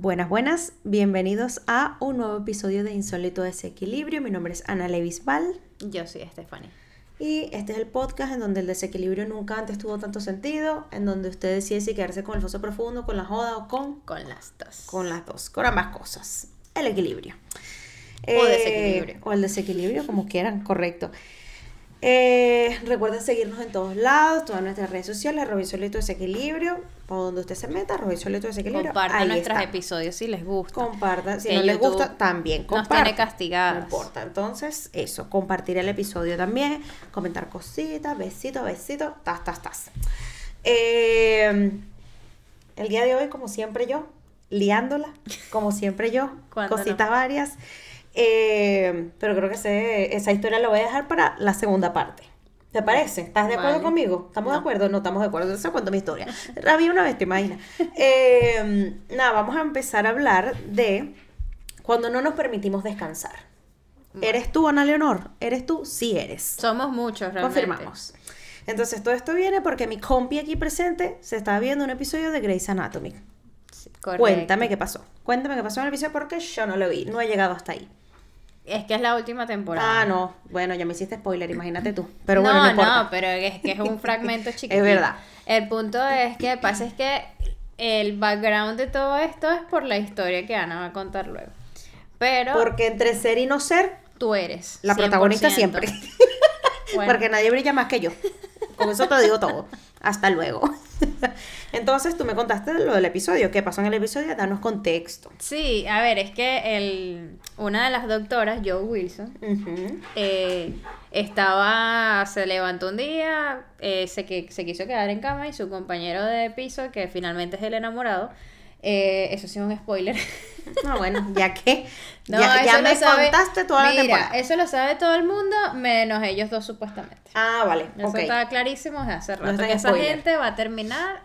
Buenas, buenas, bienvenidos a un nuevo episodio de Insólito Desequilibrio. Mi nombre es Ana Levisval Yo soy Stephanie. y este es el podcast en donde el desequilibrio nunca antes tuvo tanto sentido, en donde usted decide si quedarse con el foso profundo, con la joda o con, Con las dos. con las dos, con ambas cosas. El equilibrio. O desequilibrio. O el desequilibrio, como quieran, correcto. Eh, recuerden seguirnos en todos lados, todas nuestras redes sociales, arroba Insólito Desequilibrio, por donde usted se meta, arroba Insólito Desequilibrio. Compartan nuestros está. episodios si les gusta. Compartan, si Que no les gusta, también nos compartan. tiene castigadas. No importa, entonces, eso, compartir el episodio también, comentar cositas, besitos, besitos, tas, tas, tas. Eh, el día de hoy, como siempre yo, liándola, como siempre yo, ¿Cuándo cositas no? varias. Eh, pero creo que ese- esa historia la voy a dejar para la segunda parte. ¿Te parece? ¿Estás de acuerdo Vale. conmigo? ¿Estamos de acuerdo? No estamos de acuerdo. Entonces cuento mi historia. Había una vez, te imaginas. Eh, nada, vamos a empezar a hablar de cuando no nos permitimos descansar. ¿Eres tú, Ana Leonor? ¿Eres tú? Sí eres. Somos muchos, realmente. Confirmamos. Entonces todo esto viene porque mi compi aquí presente se estaba viendo un episodio de Grey's Anatomy. Sí, correcto. Cuéntame qué pasó. Cuéntame qué pasó en el episodio porque yo no lo vi. No he llegado hasta ahí. Es que es la última temporada. Ah, no. Bueno, ya me hiciste spoiler, imagínate tú. Pero bueno, no, no, importa. no, pero es que es un fragmento chiquito. verdad. El punto es que pasa es que el background de todo esto es por la historia que Ana va a contar luego. Pero Porque entre ser y no ser, tú eres. la protagonista 100%. siempre. Bueno. Porque nadie brilla más que yo. Con eso te digo todo. Hasta luego. Entonces tú me contaste lo del episodio. ¿Qué pasó en el episodio? Danos contexto. Sí, a ver, es que el, una de las doctoras, Joe Wilson, eh, estaba, se levantó un día, eh, se, se quiso quedar en cama y su compañero de piso, que finalmente es el enamorado, eh, eso sí es un spoiler. No, bueno, ya que No, ya, me sabe- contaste toda la temporada. eso lo sabe todo el mundo, menos ellos dos supuestamente. Ah, vale. Eso Ok. está clarísimo desde hace No rato, que esa gente va a terminar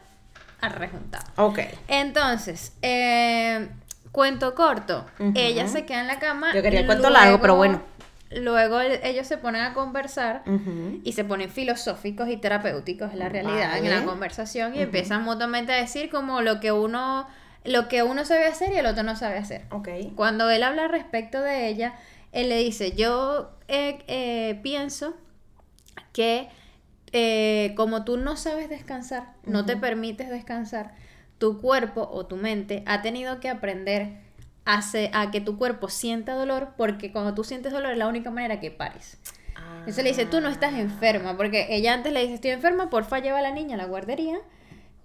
arrejuntada. Ok. Entonces, eh, cuento corto. Ujú. Ella se queda en la cama. Yo quería el cuento largo, pero bueno. Luego el- ellos se ponen a conversar y se ponen filosóficos y terapéuticos en la realidad, en la conversación, y empiezan mutuamente a decir como lo que uno, lo que uno sabe hacer y el otro no sabe hacer. Ok. Cuando él habla respecto de ella, él le dice, yo eh, eh, pienso que eh, como tú no sabes descansar, no te permites descansar, tu cuerpo o tu mente ha tenido que aprender a, se- a que tu cuerpo sienta dolor, porque cuando tú sientes dolor es la única manera que pares. Entonces le dice, tú no estás enferma, porque ella antes le dice, estoy enferma, porfa lleva a la niña a la guardería,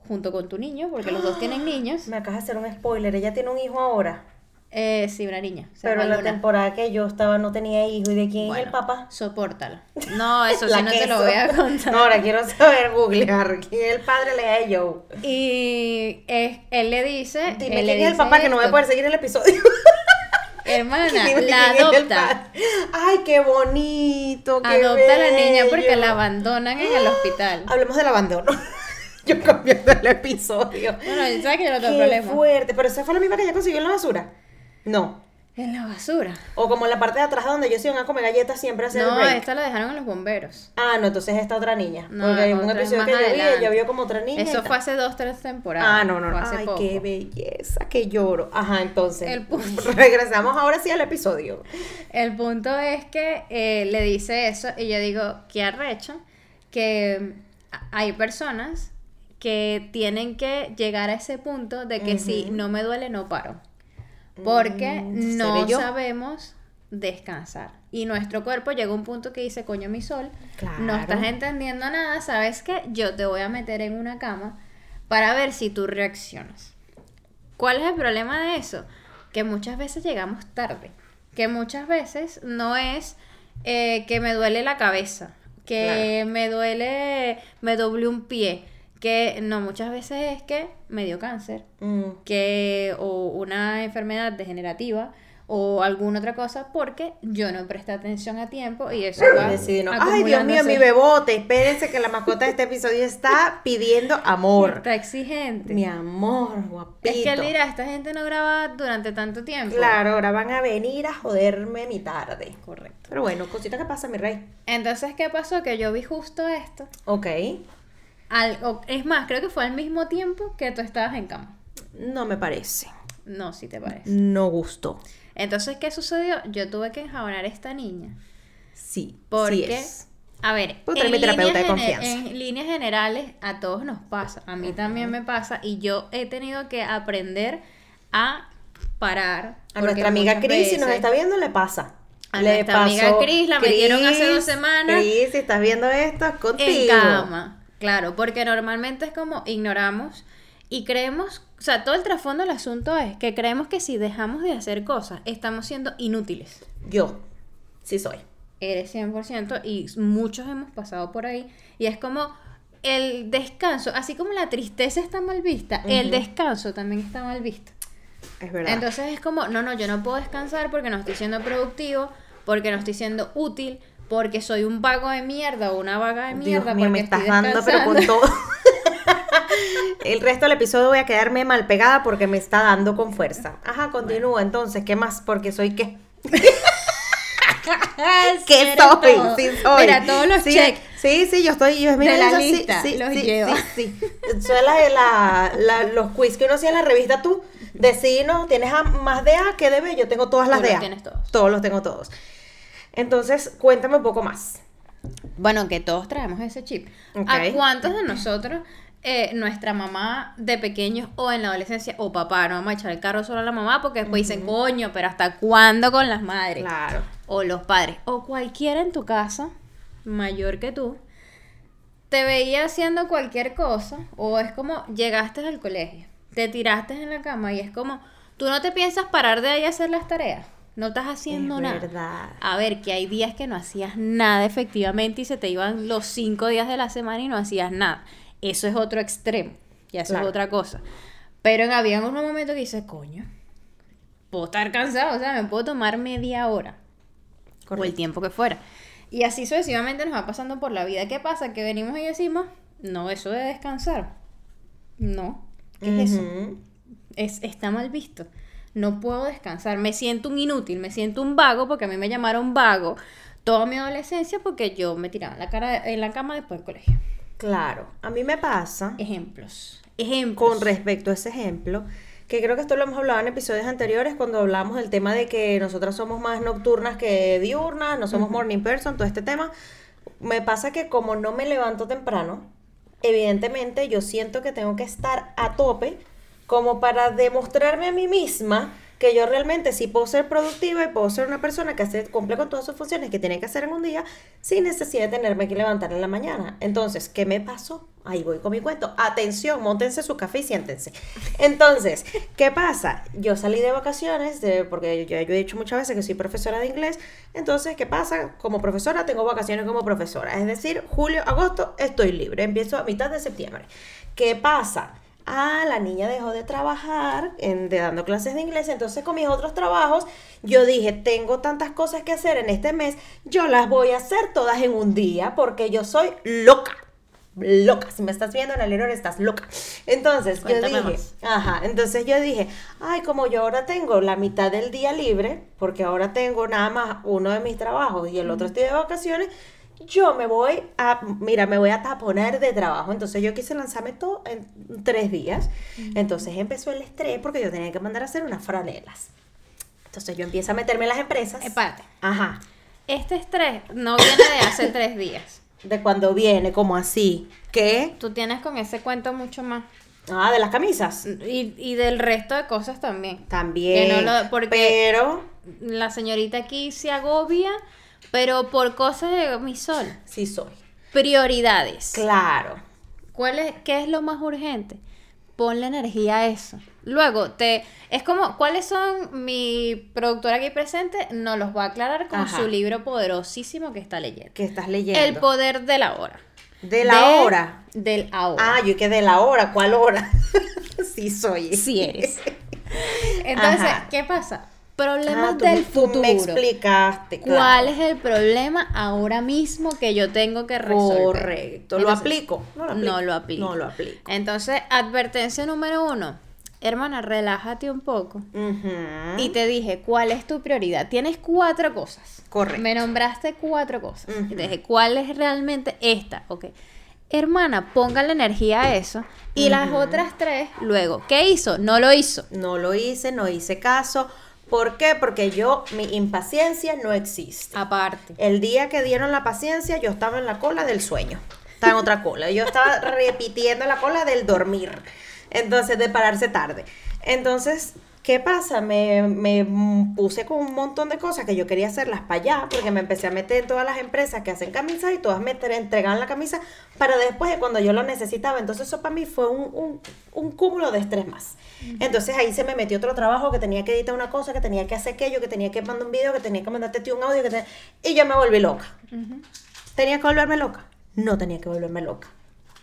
junto con tu niño, porque los dos tienen niños. Me acabas de hacer un spoiler. Ella tiene un hijo ahora. Eh, sí, una niña. Pero en la temporada que yo estaba no tenía hijo. ¿Y de quién es Bueno, el papá? Sopórtalo. No, eso sí no te lo voy a contar. No, ahora quiero saber googlear. ¿Quién es el padre de Joe? Y es- él le dice. Dime él le quién es el dice papá que no va a poder seguir el episodio. Hermana, Dime la es adopta. Ay, qué bonito. Qué Adopta a la niña porque la abandonan en el hospital. Hablemos del abandono. Yo cambiando el episodio. Bueno, ¿sabes que yo no tengo Qué problema? fuerte. Pero esa fue la misma que ella consiguió en la basura. No. En la basura. O como en la parte de atrás donde ellos iban a comer galletas siempre a hacer No, break. esta la dejaron en los bomberos. Ah, no, entonces esta otra niña. No, Porque hay un otra episodio más que yo vi, adelante. ella vio como otra niña. y Eso tal. fue hace dos, tres temporadas. Ah, no, no, Fue no. hace Ay, poco. qué belleza, que lloro. Ajá, entonces. El punto. Regresamos ahora sí al episodio. El punto es que eh, le dice eso y yo digo, qué arrecho, que hay personas que tienen que llegar a ese punto de que si no me duele, no paro. Porque Mm, no ¿seré yo? sabemos descansar. Y nuestro cuerpo llega a un punto que dice, coño, mi sol, no estás entendiendo nada, ¿sabes qué? Yo te voy a meter en una cama para ver si tú reaccionas. ¿Cuál es el problema de eso? Que muchas veces llegamos tarde. Que muchas veces no es eh, que me duele la cabeza, que me duele, me doblé un pie. Que no, muchas veces es que me dio cáncer, Mm. que o una enfermedad degenerativa o alguna otra cosa porque yo no presté atención a tiempo y eso va no- Ay, Dios mío, mi bebote. Espérense que la mascota de este episodio está pidiendo amor. Está exigente. Mi amor, guapito. Es que él dirá, esta gente no graba durante tanto tiempo. Claro, ahora van a venir a joderme mi tarde. Correcto. Pero bueno, cosita que pasa, mi rey. Entonces, ¿qué pasó? Que yo vi justo esto. Ok. Al, o- es más, creo que fue al mismo tiempo que tú estabas en cama. No me parece. No, si te parece. no gustó. Entonces, ¿qué sucedió? Yo tuve que enjabonar a esta niña. Sí, sí Porque, es. a ver, eres mi terapeuta de líneas confianza. en líneas generales a todos nos pasa, a mí también me pasa y yo he tenido que aprender a parar. A nuestra amiga Cris, si nos veces- está viendo, le pasa. A le nuestra amiga Cris, la metieron hace dos semanas. Cris, si estás viendo esto, es contigo. En cama, claro, porque normalmente es como ignoramos y creemos, o sea, todo el trasfondo del asunto es que creemos que si dejamos de hacer cosas, estamos siendo inútiles. Yo, sí soy. Eres 100% y muchos hemos pasado por ahí y es como el descanso, así como la tristeza está mal vista, el descanso también está mal visto. Es verdad. Entonces es como, no, no, yo no puedo descansar porque no estoy siendo productivo, porque no estoy siendo útil, porque soy un vago de mierda o una vaga de mierda. Dios mío, me estás estoy dando, pero con todo. El resto del episodio voy a quedarme mal pegada porque me está dando con fuerza. Ajá, continúa entonces. ¿Qué más? Porque soy qué. ¿Qué soy? todo. Sí, soy. Mira, todos los sí, check. Sí, sí, yo estoy. Yo, mira, De la yo lista, sí, los sí, lleva. Sí, sí. Soy la, los quiz que uno hacía en la revista tú. De sí, no, tienes a- más de A que de B. Yo tengo todas las Tú de los A. tienes todos. Todos los tengo todos. Entonces, cuéntame un poco más. Bueno, que todos traemos ese chip. ¿A cuántos de nosotros, eh, nuestra mamá de pequeños o en la adolescencia, o papá, no vamos a echar el carro solo a la mamá porque después dicen, coño, pero ¿hasta cuándo con las madres? Claro. o los padres, o cualquiera en tu casa, mayor que tú, te veía haciendo cualquier cosa, o es como llegaste al colegio, te tiraste en la cama y es como, tú no te piensas parar de ahí a hacer las tareas, no estás haciendo Es nada. verdad. A ver, que hay días que no hacías nada efectivamente y se te iban los cinco días de la semana y no hacías nada. Eso es otro extremo, y eso Claro. es otra cosa. Pero en- había unos momentos que dices, coño, puedo estar cansado, o sea, me puedo tomar media hora o el Correcto. tiempo que fuera. Y así sucesivamente nos va pasando por la vida. ¿Qué pasa? Que venimos y decimos, no, eso de descansar. No. ¿Qué es eso? Es, está mal visto. No puedo descansar. Me siento un inútil, me siento un vago, porque a mí me llamaron vago toda mi adolescencia porque yo me tiraba en la, cara, en la cama después del colegio. Claro. A mí me pasa. Ejemplos. Ejemplos. con respecto a ese ejemplo, que creo que esto lo hemos hablado en episodios anteriores cuando hablamos del tema de que nosotras somos más nocturnas que diurnas, no somos morning person, todo este tema. Me pasa que como no me levanto temprano, evidentemente yo siento que tengo que estar a tope como para demostrarme a mí misma que yo realmente sí puedo ser productiva y puedo ser una persona que hace, cumple con todas sus funciones que tiene que hacer en un día sin necesidad de tenerme que levantar en la mañana. Entonces, ¿qué me pasó? Ahí voy con mi cuento. Atención, montense su café y siéntense. Entonces, ¿qué pasa? Yo salí de vacaciones, porque yo, yo he dicho muchas veces que soy profesora de inglés. Entonces, ¿qué pasa? Como profesora tengo vacaciones como profesora. Es decir, julio, agosto estoy libre. Empiezo a mitad de septiembre. ¿Qué pasa? Ah, la niña dejó de trabajar en, de dando clases de inglés, entonces con mis otros trabajos yo dije, tengo tantas cosas que hacer en este mes, yo las voy a hacer todas en un día porque yo soy loca. Loca, si me estás viendo en el error estás loca. Entonces yo dije, más. ajá, entonces yo dije, ay, como yo ahora tengo la mitad del día libre, porque ahora tengo nada más uno de mis trabajos y el otro estoy de vacaciones, yo me voy a, mira, me voy a taponar de trabajo. Entonces yo quise lanzarme todo en tres días. Entonces empezó el estrés porque yo tenía que mandar a hacer unas franelas. Entonces yo empiezo a meterme en las empresas. Espérate. Ajá. Este estrés no viene de hace tres días. De cuando viene, como así. ¿Qué? Tú tienes con ese cuento mucho más. Ah, de las camisas. Y, y del resto de cosas también. También. Que no lo- porque- Pero, La señorita aquí se agobia, pero por cosas de mi sol. sí soy. Prioridades. Claro. ¿Cuál es, ¿Qué es lo más urgente? Ponle energía a eso. Luego, te es como, ¿cuáles son mi productora aquí presente? Nos los va a aclarar con Ajá. su libro poderosísimo que está leyendo. ¿Qué estás leyendo? El poder de la hora. De la hora. Del ahora. Ah, yo que de la hora. ¿Cuál hora? sí soy. Sí eres. Entonces, Ajá. ¿qué pasa? Problemas Ah, tú, del tú futuro. me explicaste. claro. ¿Cuál es el problema ahora mismo que yo tengo que resolver? Correcto. ¿Lo Entonces, aplico? No lo aplico. No lo aplico. No lo aplico. Entonces, advertencia número uno. Hermana, relájate un poco. Ujú. Y te dije, ¿cuál es tu prioridad? Tienes cuatro cosas. Correcto. Me nombraste cuatro cosas. Ujú. Y te dije, ¿cuál es realmente esta? Ok. Hermana, ponga la energía a eso. Y las otras tres, luego, ¿qué hizo? No lo hizo. No lo hice, no hice caso. ¿Por qué? Porque yo, mi impaciencia no existe. Aparte. El día que dieron la paciencia, yo estaba en la cola del sueño. Estaba en otra cola. Yo estaba repitiendo la cola del dormir. Entonces, de pararse tarde. Entonces, ¿qué pasa? Me, me puse con un montón de cosas que yo quería hacerlas para allá, porque me empecé a meter en todas las empresas que hacen camisas y todas me entre- entregaban la camisa para después, de cuando yo lo necesitaba. Entonces, eso para mí fue un, un, un cúmulo de estrés más. Entonces, ahí se me metió otro trabajo que tenía que editar una cosa, que tenía que hacer aquello, que tenía que mandar un video, que tenía que mandarte un audio, que te- y yo me volví loca. ¿Tenía que volverme loca? No tenía que volverme loca.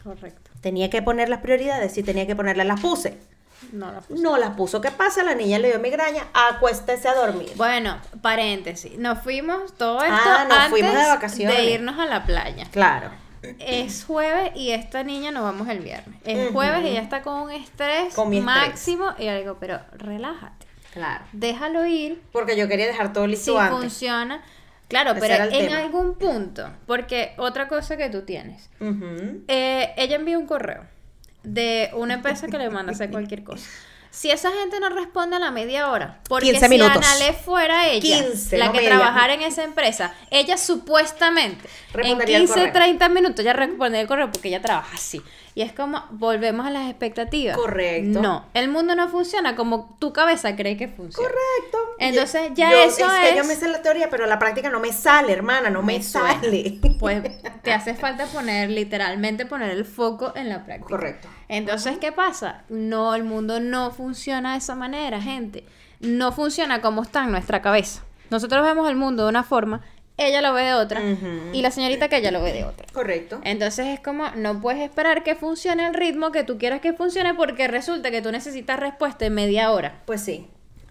Correcto. Tenía que poner las prioridades, sí tenía que ponerlas, las puse. No la No las puso. ¿Qué pasa? La niña le dio migraña, acuéstese a dormir. Bueno, paréntesis. Nos fuimos todo esto Ah, nos antes fuimos de vacaciones. de irnos a la playa. Claro. Es jueves y esta niña nos vamos el viernes. Es jueves y ella está con un estrés Con mi estrés. máximo. Y yo digo, pero relájate. Claro. Déjalo ir. Porque yo quería dejar todo listo Si antes. funciona. Claro, Ese pero en tema. algún punto. Porque otra cosa que tú tienes. Eh, ella envió un correo de una empresa que le manda a hacer cualquier cosa. Si esa gente no responde a la media hora, porque 15 si. Anale fuera ella, 15, la no que media. trabajara en esa empresa, ella supuestamente en el 15, correo. 30 minutos ya respondería el correo porque ella trabaja así. Y es como, volvemos a las expectativas. Correcto. No, el mundo no funciona como tu cabeza cree que funciona. Correcto. Entonces, ya yo- eso que es- yo me sé la teoría, pero la práctica no me sale, hermana, no me, Me sale. Pues te hace falta poner, literalmente poner el foco en la práctica. Correcto. Entonces, ¿qué pasa? No, el mundo no funciona de esa manera, gente. No funciona como está en nuestra cabeza. Nosotros vemos el mundo de una forma, ella lo ve de otra, y la señorita que ella lo ve de otra. Correcto. Entonces es como, no puedes esperar que funcione el ritmo que tú quieras que funcione porque resulta que tú necesitas respuesta en media hora. Pues sí.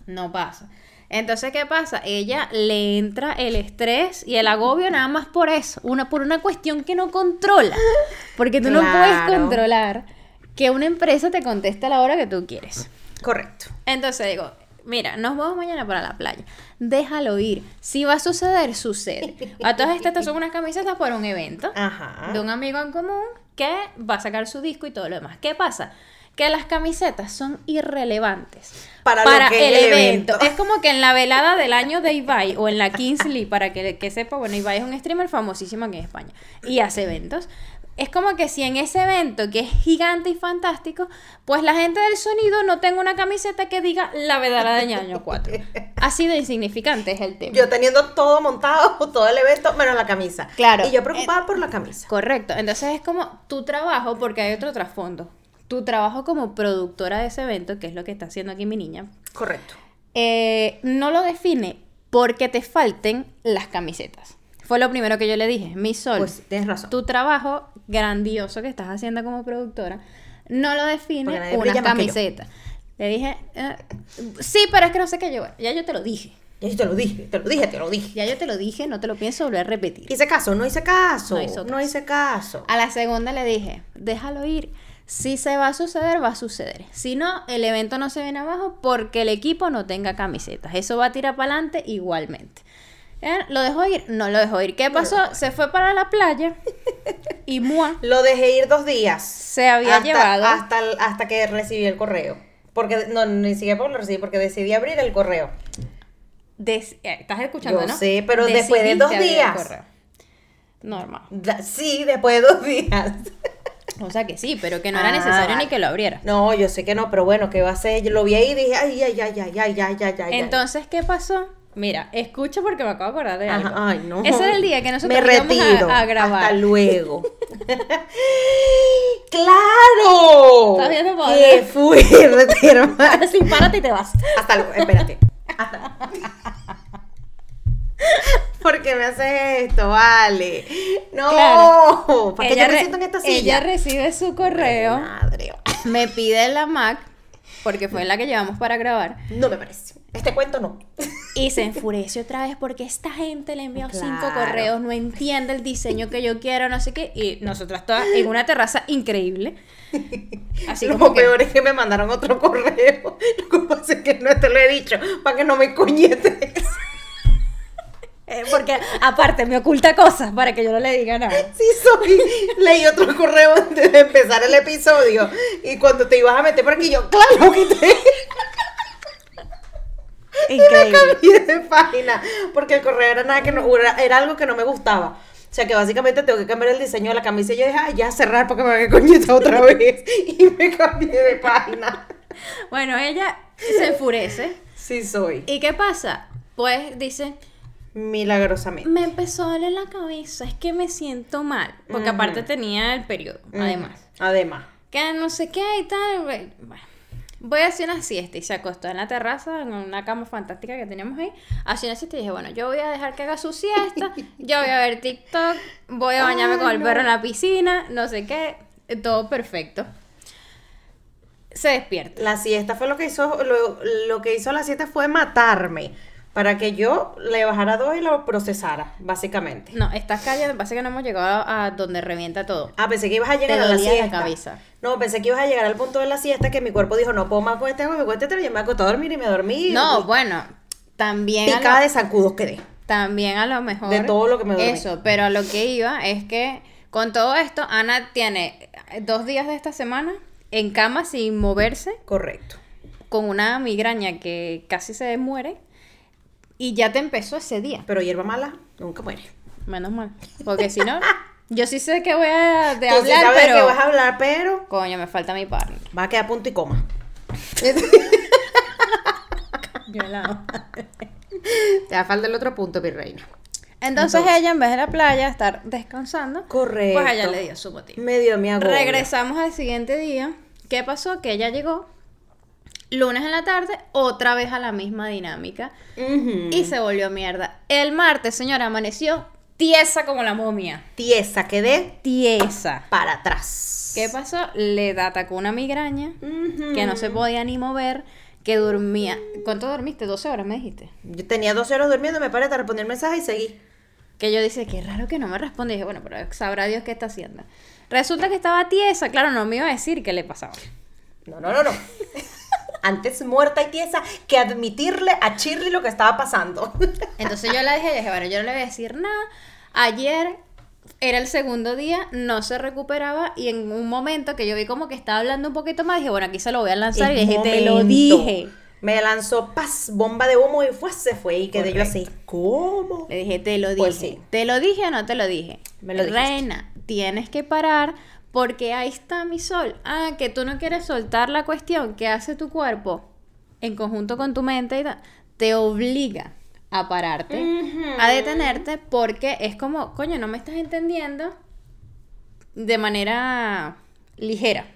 No pasa. Entonces, ¿qué pasa? Ella le entra el estrés y el agobio nada más por eso, una, por una cuestión que no controla. Porque tú no puedes controlar que una empresa te conteste a la hora que tú quieres. Correcto. Entonces digo, mira, nos vamos mañana para la playa. Déjalo ir. Si va a suceder, sucede. A todas estas estas son unas camisetas para un evento Ajá. de un amigo en común que va a sacar su disco y todo lo demás. ¿Qué pasa? Que las camisetas son irrelevantes Para que el es el evento. evento. Es como que en la velada del año de Ibai o en la Kingsley, para que, que sepa, bueno, Ibai es un streamer famosísimo aquí en España y hace eventos. Es como que si en ese evento, que es gigante y fantástico, pues la gente del sonido no tenga una camiseta que diga la velada del año 4. Así de insignificante es el tema. Yo teniendo todo montado, todo el evento, menos la camisa. Claro. Y yo preocupada por la camisa. Correcto. Entonces es como tu trabajo, porque hay otro trasfondo. Tu trabajo como productora de ese evento, que es lo que está haciendo aquí mi niña, Correcto. eh, no lo define porque te falten las camisetas. Fue lo primero que yo le dije. Mi sol, Pues tienes razón. tu trabajo grandioso que estás haciendo como productora, no lo define una camiseta. Le dije, eh, sí, pero es que no sé qué yo. Ya yo te lo dije. Ya yo te lo dije, te lo dije, te lo dije. Ya yo te lo dije, no te lo pienso volver a repetir. Hice caso, no hice caso. No hizo No caso. hice caso. A la segunda le dije, déjalo ir. Si se va a suceder, va a suceder. Si no, el evento no se viene abajo porque el equipo no tenga camisetas. Eso va a tirar para adelante igualmente. ¿Eh? ¿Lo dejó ir? No lo dejó ir. ¿Qué pasó? Se fue para la playa y ¡mua! Lo dejé ir dos días. se había hasta, llevado. Hasta, hasta que recibí el correo. Porque, no, ni siquiera porque lo recibí, porque decidí abrir el correo. Des- eh, ¿Estás escuchando, Yo no? sé, pero después de dos días. Normal. Da- Sí, después de dos días. O sea que sí, pero que no era Ah, necesario ni que lo abriera. No, yo sé que no, pero bueno, ¿qué va a hacer? Yo lo vi ahí y dije, ay, ay, ay, ay, ay, ay, ay, ay. Entonces, ¿qué pasó? Mira, escucha porque me acabo de acordar de Ajá, algo. ay, no. Ese era el día que nosotros Me íbamos a- retiro. a, grabar. Hasta luego. ¡Claro! ¿Estás viendo ¡Qué dónde? fuerte, hermano! Sí, párate y te vas. Hasta luego, espérate. Hasta- ¿Por qué me haces esto? Vale. No. Claro. ¿Para qué yo me siento en esta ella silla? recibe su correo, Madre. me pide la Mac, porque fue la que llevamos para grabar, No me parece. Este cuento no. y se enfurece otra vez porque esta gente le envió cinco Claro. correos, no entiende el diseño que yo quiero, no sé qué, y nosotras todas en una terraza increíble. Así Lo como que, peor es que me mandaron otro correo. Lo que pasa es que no te lo he dicho para que no me coñetes. Eh, porque aparte me oculta cosas para que yo no le diga nada. Sí, soy. Leí otro correo antes de empezar el episodio. Y cuando te ibas a meter por aquí, yo, claro, quité. Increíble. cambié de página. Porque el correo era nada que no, era, algo que no me gustaba. O sea que básicamente tengo que cambiar el diseño de la camisa y yo dije, ah, ya cerrar porque me voy a coñeta otra vez. Y me cambié de página. Bueno, ella se enfurece. Sí, soy. ¿Y qué pasa? Pues dice, Milagrosamente. me empezó a doler la cabeza, es que me siento mal. Porque Ujú. aparte tenía el periodo, además. Mm, Además. Que no sé qué y tal. Bueno, voy a hacer una siesta y se acostó en la terraza, en una cama fantástica que teníamos ahí. Hacía una siesta y dije, bueno, yo voy a dejar que haga su siesta, yo voy a ver TikTok, voy a bañarme Ay, con el no. perro en la piscina, no sé qué, todo perfecto. Se despierta. La siesta fue lo que hizo, lo, lo que hizo la siesta fue matarme. Para que yo le bajara dos y lo procesara, básicamente. No, estás callando, pasa que no hemos llegado a donde revienta todo. Ah, pensé que ibas a llegar Te a la siesta. cabeza. No, pensé que ibas a llegar al punto de la siesta que mi cuerpo dijo, no puedo más con este agua, me cuesta, yo me acosté a dormir y me dormí. No, y bueno, también picada lo, de zancudos quedé. también a lo mejor De todo lo que me dormí. Eso, pero a lo que iba es que con todo esto Ana tiene dos días de esta semana en cama sin moverse, Correcto. con una migraña que casi se muere y ya te empezó ese día. Pero hierba mala nunca muere. Menos mal, porque si no yo sí sé que voy a de Tú sí hablar, sabes pero que vas a hablar, pero coño, me falta mi partner. va a quedar punto y coma. Yo la amo. Te da falta el otro punto, mi reina. Entonces, Entonces. ella en vez de la playa estar descansando, Correcto. pues ella le dio su motivo. Me dio mi agobio. Regresamos al siguiente día. ¿Qué pasó? Que ella llegó lunes en la tarde, otra vez a la misma dinámica y se volvió mierda. El martes, señora, amaneció tiesa como la momia. Tiesa, quedé Tiesa. para atrás. ¿Qué pasó? Le atacó una migraña que no se podía ni mover, que dormía. ¿Cuánto dormiste? 12 horas, me dijiste. Yo tenía 12 horas durmiendo, me paré a responder mensajes y seguí. Que yo dije, qué raro que no me responde. Y dije, bueno, pero sabrá Dios qué está haciendo. Resulta que estaba tiesa. Claro, no me iba a decir qué le pasaba. No, no, no, no. Antes muerta y tiesa que admitirle a Shirley lo que estaba pasando. Entonces yo la dije, dije, bueno, yo no le voy a decir nada. Ayer era el segundo día, no se recuperaba y en un momento que yo vi como que estaba hablando un poquito más, dije, bueno, aquí se lo voy a lanzar y En dije, te lo dije. Me lanzó paz, bomba de humo y fue, se fue y quedé yo así. ¿Cómo? Le dije, te lo dije. Pues sí. ¿Te lo dije o no te lo dije? Me lo dijiste. Reina, tienes que parar porque ahí está mi sol. Ah, que tú no quieres soltar la cuestión que hace tu cuerpo en conjunto con tu mente y tal, te obliga a pararte, a detenerte porque es como, coño, no me estás entendiendo de manera ligera.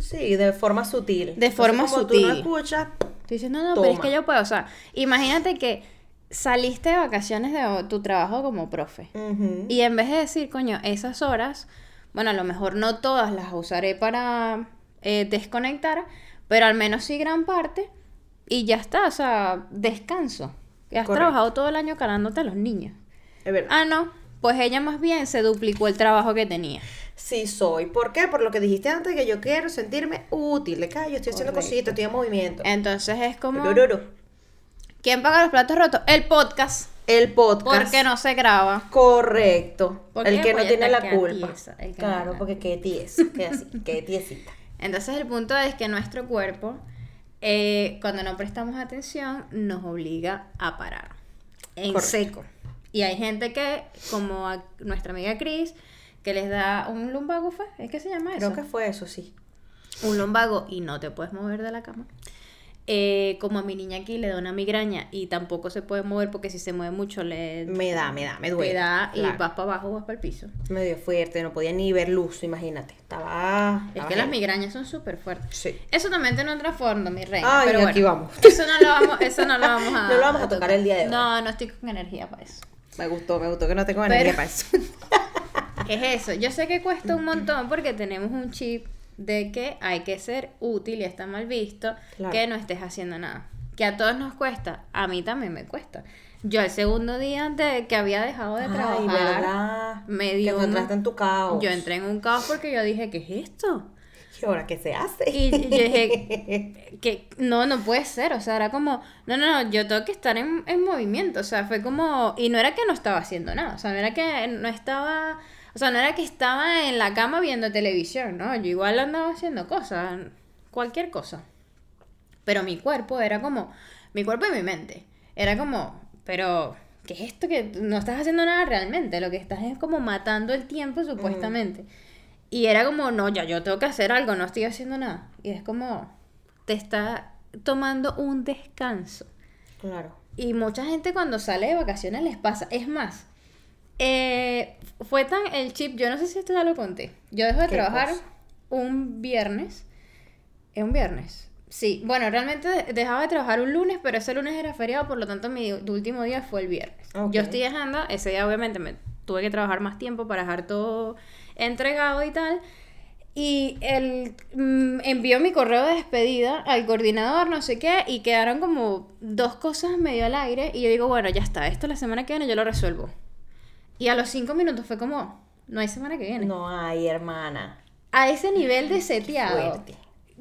Sí, de forma sutil. De forma como tú no sutil. escuchas, Tú dices, no, no, pero es que yo puedo. O sea, imagínate que saliste de vacaciones de tu trabajo como profe. Y en vez de decir, coño, esas horas, bueno, a lo mejor no todas las usaré para eh, desconectar, pero al menos sí gran parte. Y ya está, o sea, descanso. Has Correcto. trabajado todo el año calándote a los niños. es verdad. Ah, no, pues ella más bien se duplicó el trabajo que tenía. Sí soy. ¿Por qué? Por lo que dijiste antes, que yo quiero sentirme útil. "Ay, yo estoy haciendo cositas, estoy en movimiento. Entonces es como. ¿quién paga los platos rotos? El podcast. El podcast. Porque no se graba. Correcto. ¿Por el que no tiene la culpa. tiesa, no claro, la- porque qué tiesa, qué así, qué tiesita. Entonces el punto es que nuestro cuerpo, eh, cuando no prestamos atención, nos obliga a parar en Correcto. seco. Y hay gente que, como a nuestra amiga Chris, que les da un lumbago, ¿fue? ¿Es que se llama eso? Creo que fue eso, sí. Un lumbago y no te puedes mover de la cama. Eh, como a mi niña aquí le da una migraña y tampoco se puede mover porque si se mueve mucho le, Me da, me da, me duele. da y vas para abajo, vas para el piso. Me dio fuerte, no podía ni ver luz, imagínate. Estaba. Es estaba que las migrañas son súper fuertes. Sí. Eso también tiene otro fondo, mi reina. Ay, pero aquí bueno, vamos. Eso no lo vamos, eso no lo vamos a, No lo vamos a tocar el día de hoy. No, no estoy con energía para eso. Me gustó, me gustó que no tengo Pero- energía para eso. ¿Qué es eso? Yo sé que cuesta un montón porque tenemos un chip de que hay que ser útil y está mal visto Claro. que no estés haciendo nada. Que a todos nos cuesta, a mí también me cuesta. Yo el segundo día de que había dejado de Ay, trabajar, verdad. me Que dio un- entraste en tu caos. yo entré en un caos porque yo dije, ¿qué es esto? ¿Y ahora qué se hace? Y yo dije, que no, no puede ser, o sea, era como, no, no, no, yo tengo que estar en, en movimiento, o sea, fue como, y no era que no estaba haciendo nada, o sea, no era que no estaba, o sea, no era que estaba en la cama viendo televisión, ¿no? Yo igual andaba haciendo cosas, cualquier cosa. Pero mi cuerpo era como, mi cuerpo y mi mente, era como, pero, ¿qué es esto que no estás haciendo nada realmente? Lo que estás es como matando el tiempo supuestamente. Y era como, no, ya yo tengo que hacer algo, no estoy haciendo nada. Y es como, te está tomando un descanso. Claro. Y mucha gente cuando sale de vacaciones les pasa. Es más, eh, fue tan el chip, yo no sé si esto ya lo conté. Yo dejo de ¿Qué trabajar cosa? un viernes. ¿Es un viernes? Sí, bueno, realmente de- dejaba de trabajar un lunes, pero ese lunes era feriado, por lo tanto mi último día fue el viernes. Yo estoy dejando, ese día obviamente me tuve que trabajar más tiempo para dejar todo entregado y tal. Y él mm, envió mi correo de despedida al coordinador, no sé qué, y quedaron como dos cosas medio al aire. Y yo digo, bueno, ya está, esto la semana que viene yo lo resuelvo. Y a los cinco minutos fue como, no hay semana que viene. No hay, hermana. A ese nivel de seteado. Fuerte.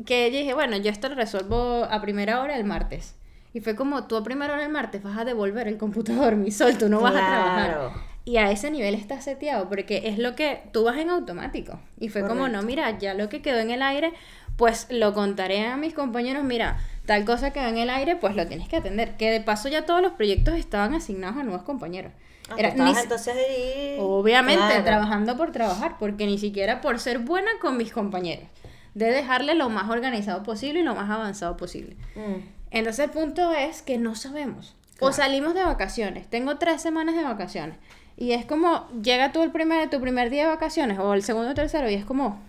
Que yo dije, bueno, yo esto lo resuelvo a primera hora el martes. Y fue como, tú a primera hora el martes vas a devolver el computador, mi sol, tú no vas a trabajar. Y a ese nivel está seteado, porque es lo que tú vas en automático. Y fue como, no, mira, ya lo que quedó en el aire, pues lo contaré a mis compañeros, mira, tal cosa quedó en el aire, pues lo tienes que atender. Que de paso ya todos los proyectos estaban asignados a nuevos compañeros. Ah, Era- ni- entonces ahí. Obviamente, Claro. trabajando por trabajar, porque ni siquiera por ser buena con mis compañeros. De dejarle lo más organizado posible y lo más avanzado posible. Mm. Entonces el punto es que no sabemos. O salimos de vacaciones. Tengo tres semanas de vacaciones. Y es como, llega tú el primer, tu primer día de vacaciones o el segundo o tercero y es como,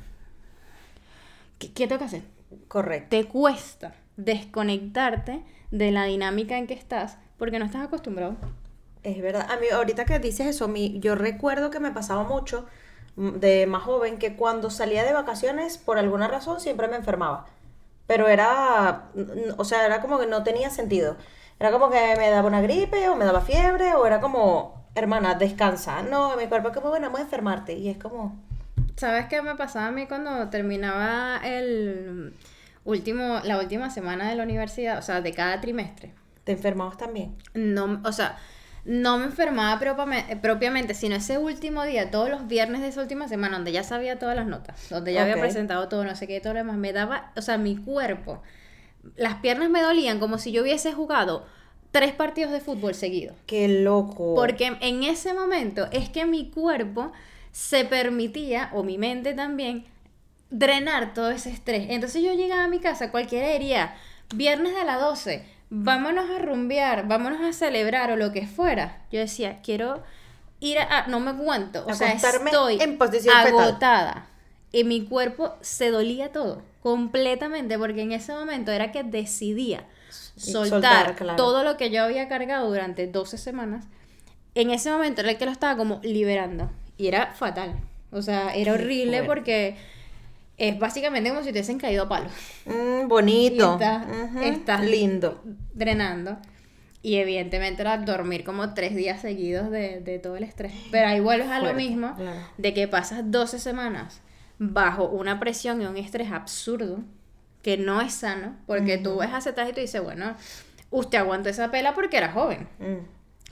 ¿qué, qué tengo que hacer? Correcto. Te cuesta desconectarte de la dinámica en que estás porque no estás acostumbrado. Es verdad. A mí, ahorita que dices eso, mi, yo recuerdo que me pasaba mucho mm, de más joven que cuando salía de vacaciones, por alguna razón, siempre me enfermaba. Pero era, o sea, era como que no tenía sentido. Era como que me daba una gripe o me daba fiebre o era como, hermana, descansa. No, mi cuerpo es como, bueno, vamos a enfermarte. Y es como, ¿Sabes qué me pasaba a mí cuando terminaba el último, la última semana de la universidad? O sea, de cada trimestre. ¿te enfermabas también? No, o sea, no me enfermaba propiamente, sino ese último día, todos los viernes de esa última semana, donde ya sabía todas las notas, donde ya había presentado todo, no sé qué, todo lo demás, me daba, o sea, mi cuerpo, las piernas me dolían como si yo hubiese jugado tres partidos de fútbol seguidos. Qué loco. Porque en ese momento es que mi cuerpo se permitía, o mi mente también, drenar todo ese estrés. Entonces yo llegaba a mi casa, cualquiera diría, viernes de las 12, vámonos a rumbear, vámonos a celebrar o lo que fuera. Yo decía, quiero ir a... no me aguanto. O sea, estoy en posición fetal. agotada. Y mi cuerpo se dolía todo, completamente, porque en ese momento era que decidía soltar, Soltar, claro. todo lo que yo había cargado durante 12 semanas. En ese momento era el que lo estaba como liberando. Y era fatal. O sea, era horrible porque es básicamente como si te hubiesen caído a palos. Mm, bonito. Estás- estás- lindo. drenando. Y evidentemente era dormir como tres días seguidos de, de todo el estrés. Pero ahí vuelves a lo mismo claro. de que pasas 12 semanas bajo una presión y un estrés absurdo que no es sano, porque tú ves a Cetas y tú dices, bueno, usted aguantó esa pela porque era joven. Mm.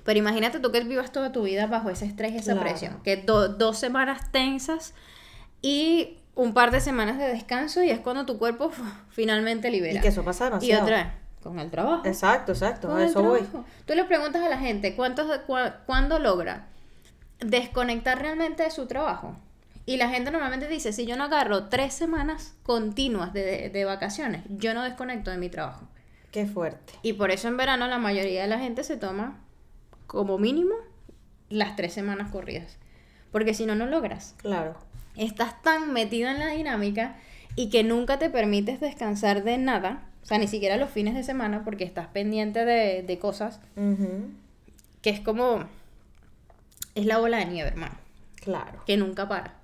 Pero imagínate tú que vivas toda tu vida bajo ese estrés y esa Claro. presión. Que do- dos semanas tensas y un par de semanas de descanso y es cuando tu cuerpo finalmente libera. Y que eso pasa Y otra vez, con el trabajo. Exacto, exacto. Con A eso voy. Tú le preguntas a la gente, ¿cuántos, ¿cuándo logra desconectar realmente de su trabajo? Y la gente normalmente dice, si yo no agarro tres semanas continuas de, de- de vacaciones, yo no desconecto de mi trabajo. Qué fuerte. Y por eso en verano la mayoría de la gente se toma como mínimo las tres semanas corridas. Porque si no, no logras. Claro. Estás tan metido en la dinámica y que nunca te permites descansar de nada. O sea, ni siquiera los fines de semana porque estás pendiente de, de cosas que es como... Es la bola de nieve, hermano. Claro. Que nunca para.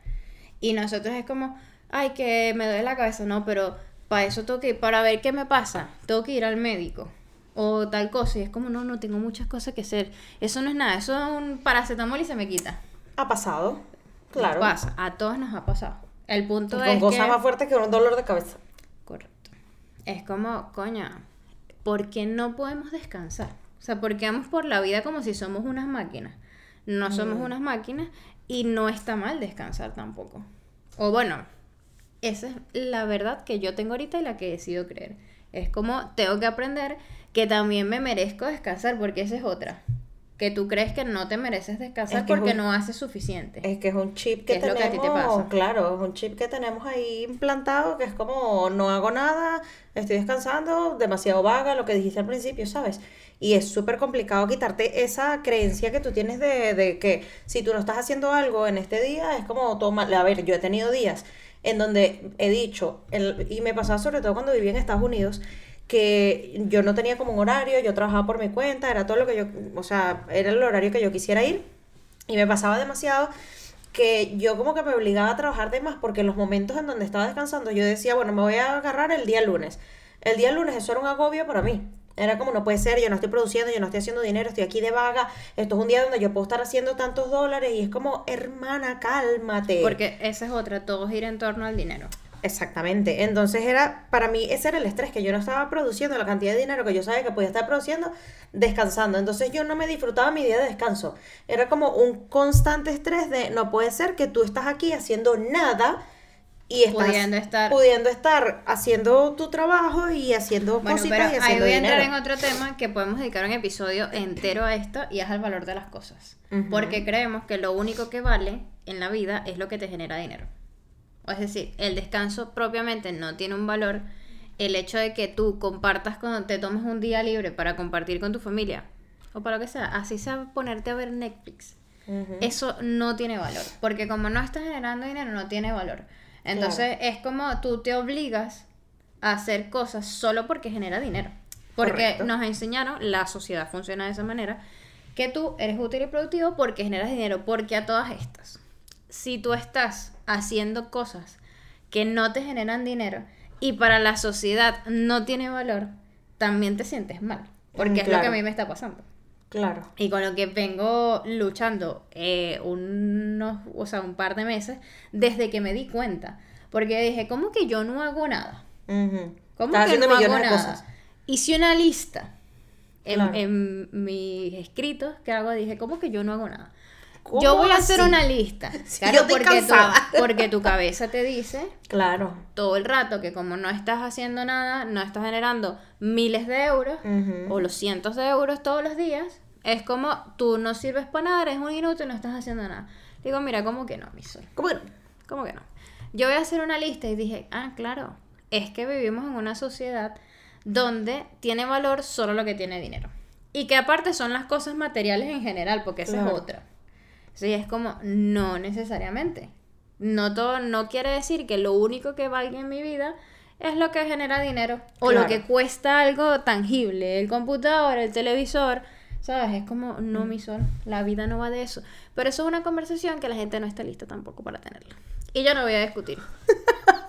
Y nosotros es como, ay, que me duele la cabeza. No, pero para eso tengo que ir, para ver qué me pasa, tengo que ir al médico. O tal cosa. Y es como, no, no, tengo muchas cosas que hacer. Eso no es nada, eso es un paracetamol y se me quita. Ha pasado. Claro. Nos pasa, a todos nos ha pasado. El punto Con es cosas que... más fuertes que un dolor de cabeza. Correcto. Es como, coño, ¿por qué no podemos descansar? O sea, porque vamos por la vida como si somos unas máquinas. No somos Mm. unas máquinas y no está mal descansar tampoco. O bueno, esa es la verdad que yo tengo ahorita y la que decido creer. Es como tengo que aprender que también me merezco descansar porque esa es otra. Que tú crees que no te mereces descansar Es que es porque un- no haces suficiente. Es que es un chip que ¿Qué es lo tenemos, que a ti te pasa? claro, es un chip que tenemos ahí implantado que es como no hago nada, estoy descansando, demasiado vaga, lo que dijiste al principio, ¿sabes? Y es súper complicado quitarte esa creencia que tú tienes de, de que si tú no estás haciendo algo en este día, es como toma, a ver, yo he tenido días en donde he dicho, el- y me pasaba sobre todo cuando vivía en Estados Unidos, que yo no tenía como un horario, yo trabajaba por mi cuenta, era todo lo que yo, o sea, era el horario que yo quisiera ir. Y me pasaba demasiado que yo como que me obligaba a trabajar de más porque en los momentos en donde estaba descansando yo decía, bueno, me voy a agarrar el día lunes. El día lunes eso era un agobio para mí. Era como, no puede ser, yo no estoy produciendo, yo no estoy haciendo dinero, estoy aquí de vaga, esto es un día donde yo puedo estar haciendo tantos dólares y es como, hermana, cálmate. Porque esa es otra, todo gira en torno al dinero. Exactamente. Entonces era, para mí ese era el estrés, que yo no estaba produciendo la cantidad de dinero que yo sabía que podía estar produciendo descansando. Entonces yo no me disfrutaba mi día de descanso. Era como un constante estrés de no puede ser que tú estás aquí haciendo nada y estás Pudiendo estar- pudiendo estar haciendo tu trabajo y haciendo Bueno, cositas pero y ahí haciendo voy a entrar dinero. en otro tema que podemos dedicar un episodio entero a esto y es al valor de las cosas. Porque creemos que lo único que vale en la vida es lo que te genera dinero. Es decir, el descanso propiamente no tiene un valor. El hecho de que tú compartas cuando te tomes un día libre para compartir con tu familia o para lo que sea, así sea ponerte a ver Netflix. Eso no tiene valor, porque como no estás generando dinero, no tiene valor. Entonces es como tú te obligas a hacer cosas solo porque genera dinero. Porque Correcto. nos enseñaron, la sociedad funciona de esa manera, que tú eres útil y productivo porque generas dinero, porque a todas estas, si tú estás haciendo cosas que no te generan dinero y para la sociedad no tiene valor, también te sientes mal, porque es lo que a mí me está pasando. Claro. Y con lo que vengo luchando eh, unos, o sea, un par de meses desde que me di cuenta. Porque dije, ¿cómo que yo no hago nada? Ujú. ¿Cómo Estás que no hago nada? cosas. Hice una lista. En, Claro. en mis escritos que hago, dije, ¿cómo que yo no hago nada? ¿Cómo Yo voy a hacer así? una lista. Sí, Claro, yo porque, tu, porque tu cabeza te dice Claro. todo el rato que como no estás haciendo nada, no estás generando miles de euros o los cientos de euros todos los días, es como tú no sirves para nada, eres un inútil, no estás haciendo nada. Digo, mira, ¿cómo que no, mi sol? ¿Cómo que no? ¿Cómo que no? Yo voy a hacer una lista y dije, ah, claro, es que vivimos en una sociedad donde tiene valor solo lo que tiene dinero. Y que aparte son las cosas materiales en general, porque esa Claro. es otra. Sí, es como, no necesariamente. No todo, no quiere decir que lo único que valga en mi vida es lo que genera dinero. O lo que cuesta algo tangible. El computador, el televisor. ¿Sabes? Es como, Mm. no, mi sol. La vida no va de eso. Pero eso es una conversación que la gente no está lista tampoco para tenerla. Y yo no voy a discutir.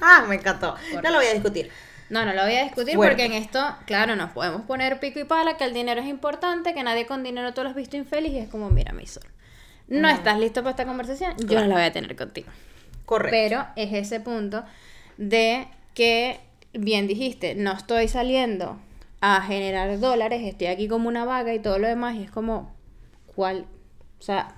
Ah, me encantó. No lo voy a discutir. No, no lo voy a discutir Fuerte. porque en esto, claro, nos podemos poner pico y pala, que el dinero es importante, que nadie con dinero tú lo has visto infeliz y es como, mira, mi sol. No estás listo para esta conversación, yo no la voy a tener contigo. Correcto. Pero es ese punto de que, bien dijiste, no estoy saliendo a generar dólares, estoy aquí como una vaga y todo lo demás, y es como, ¿cuál? O sea,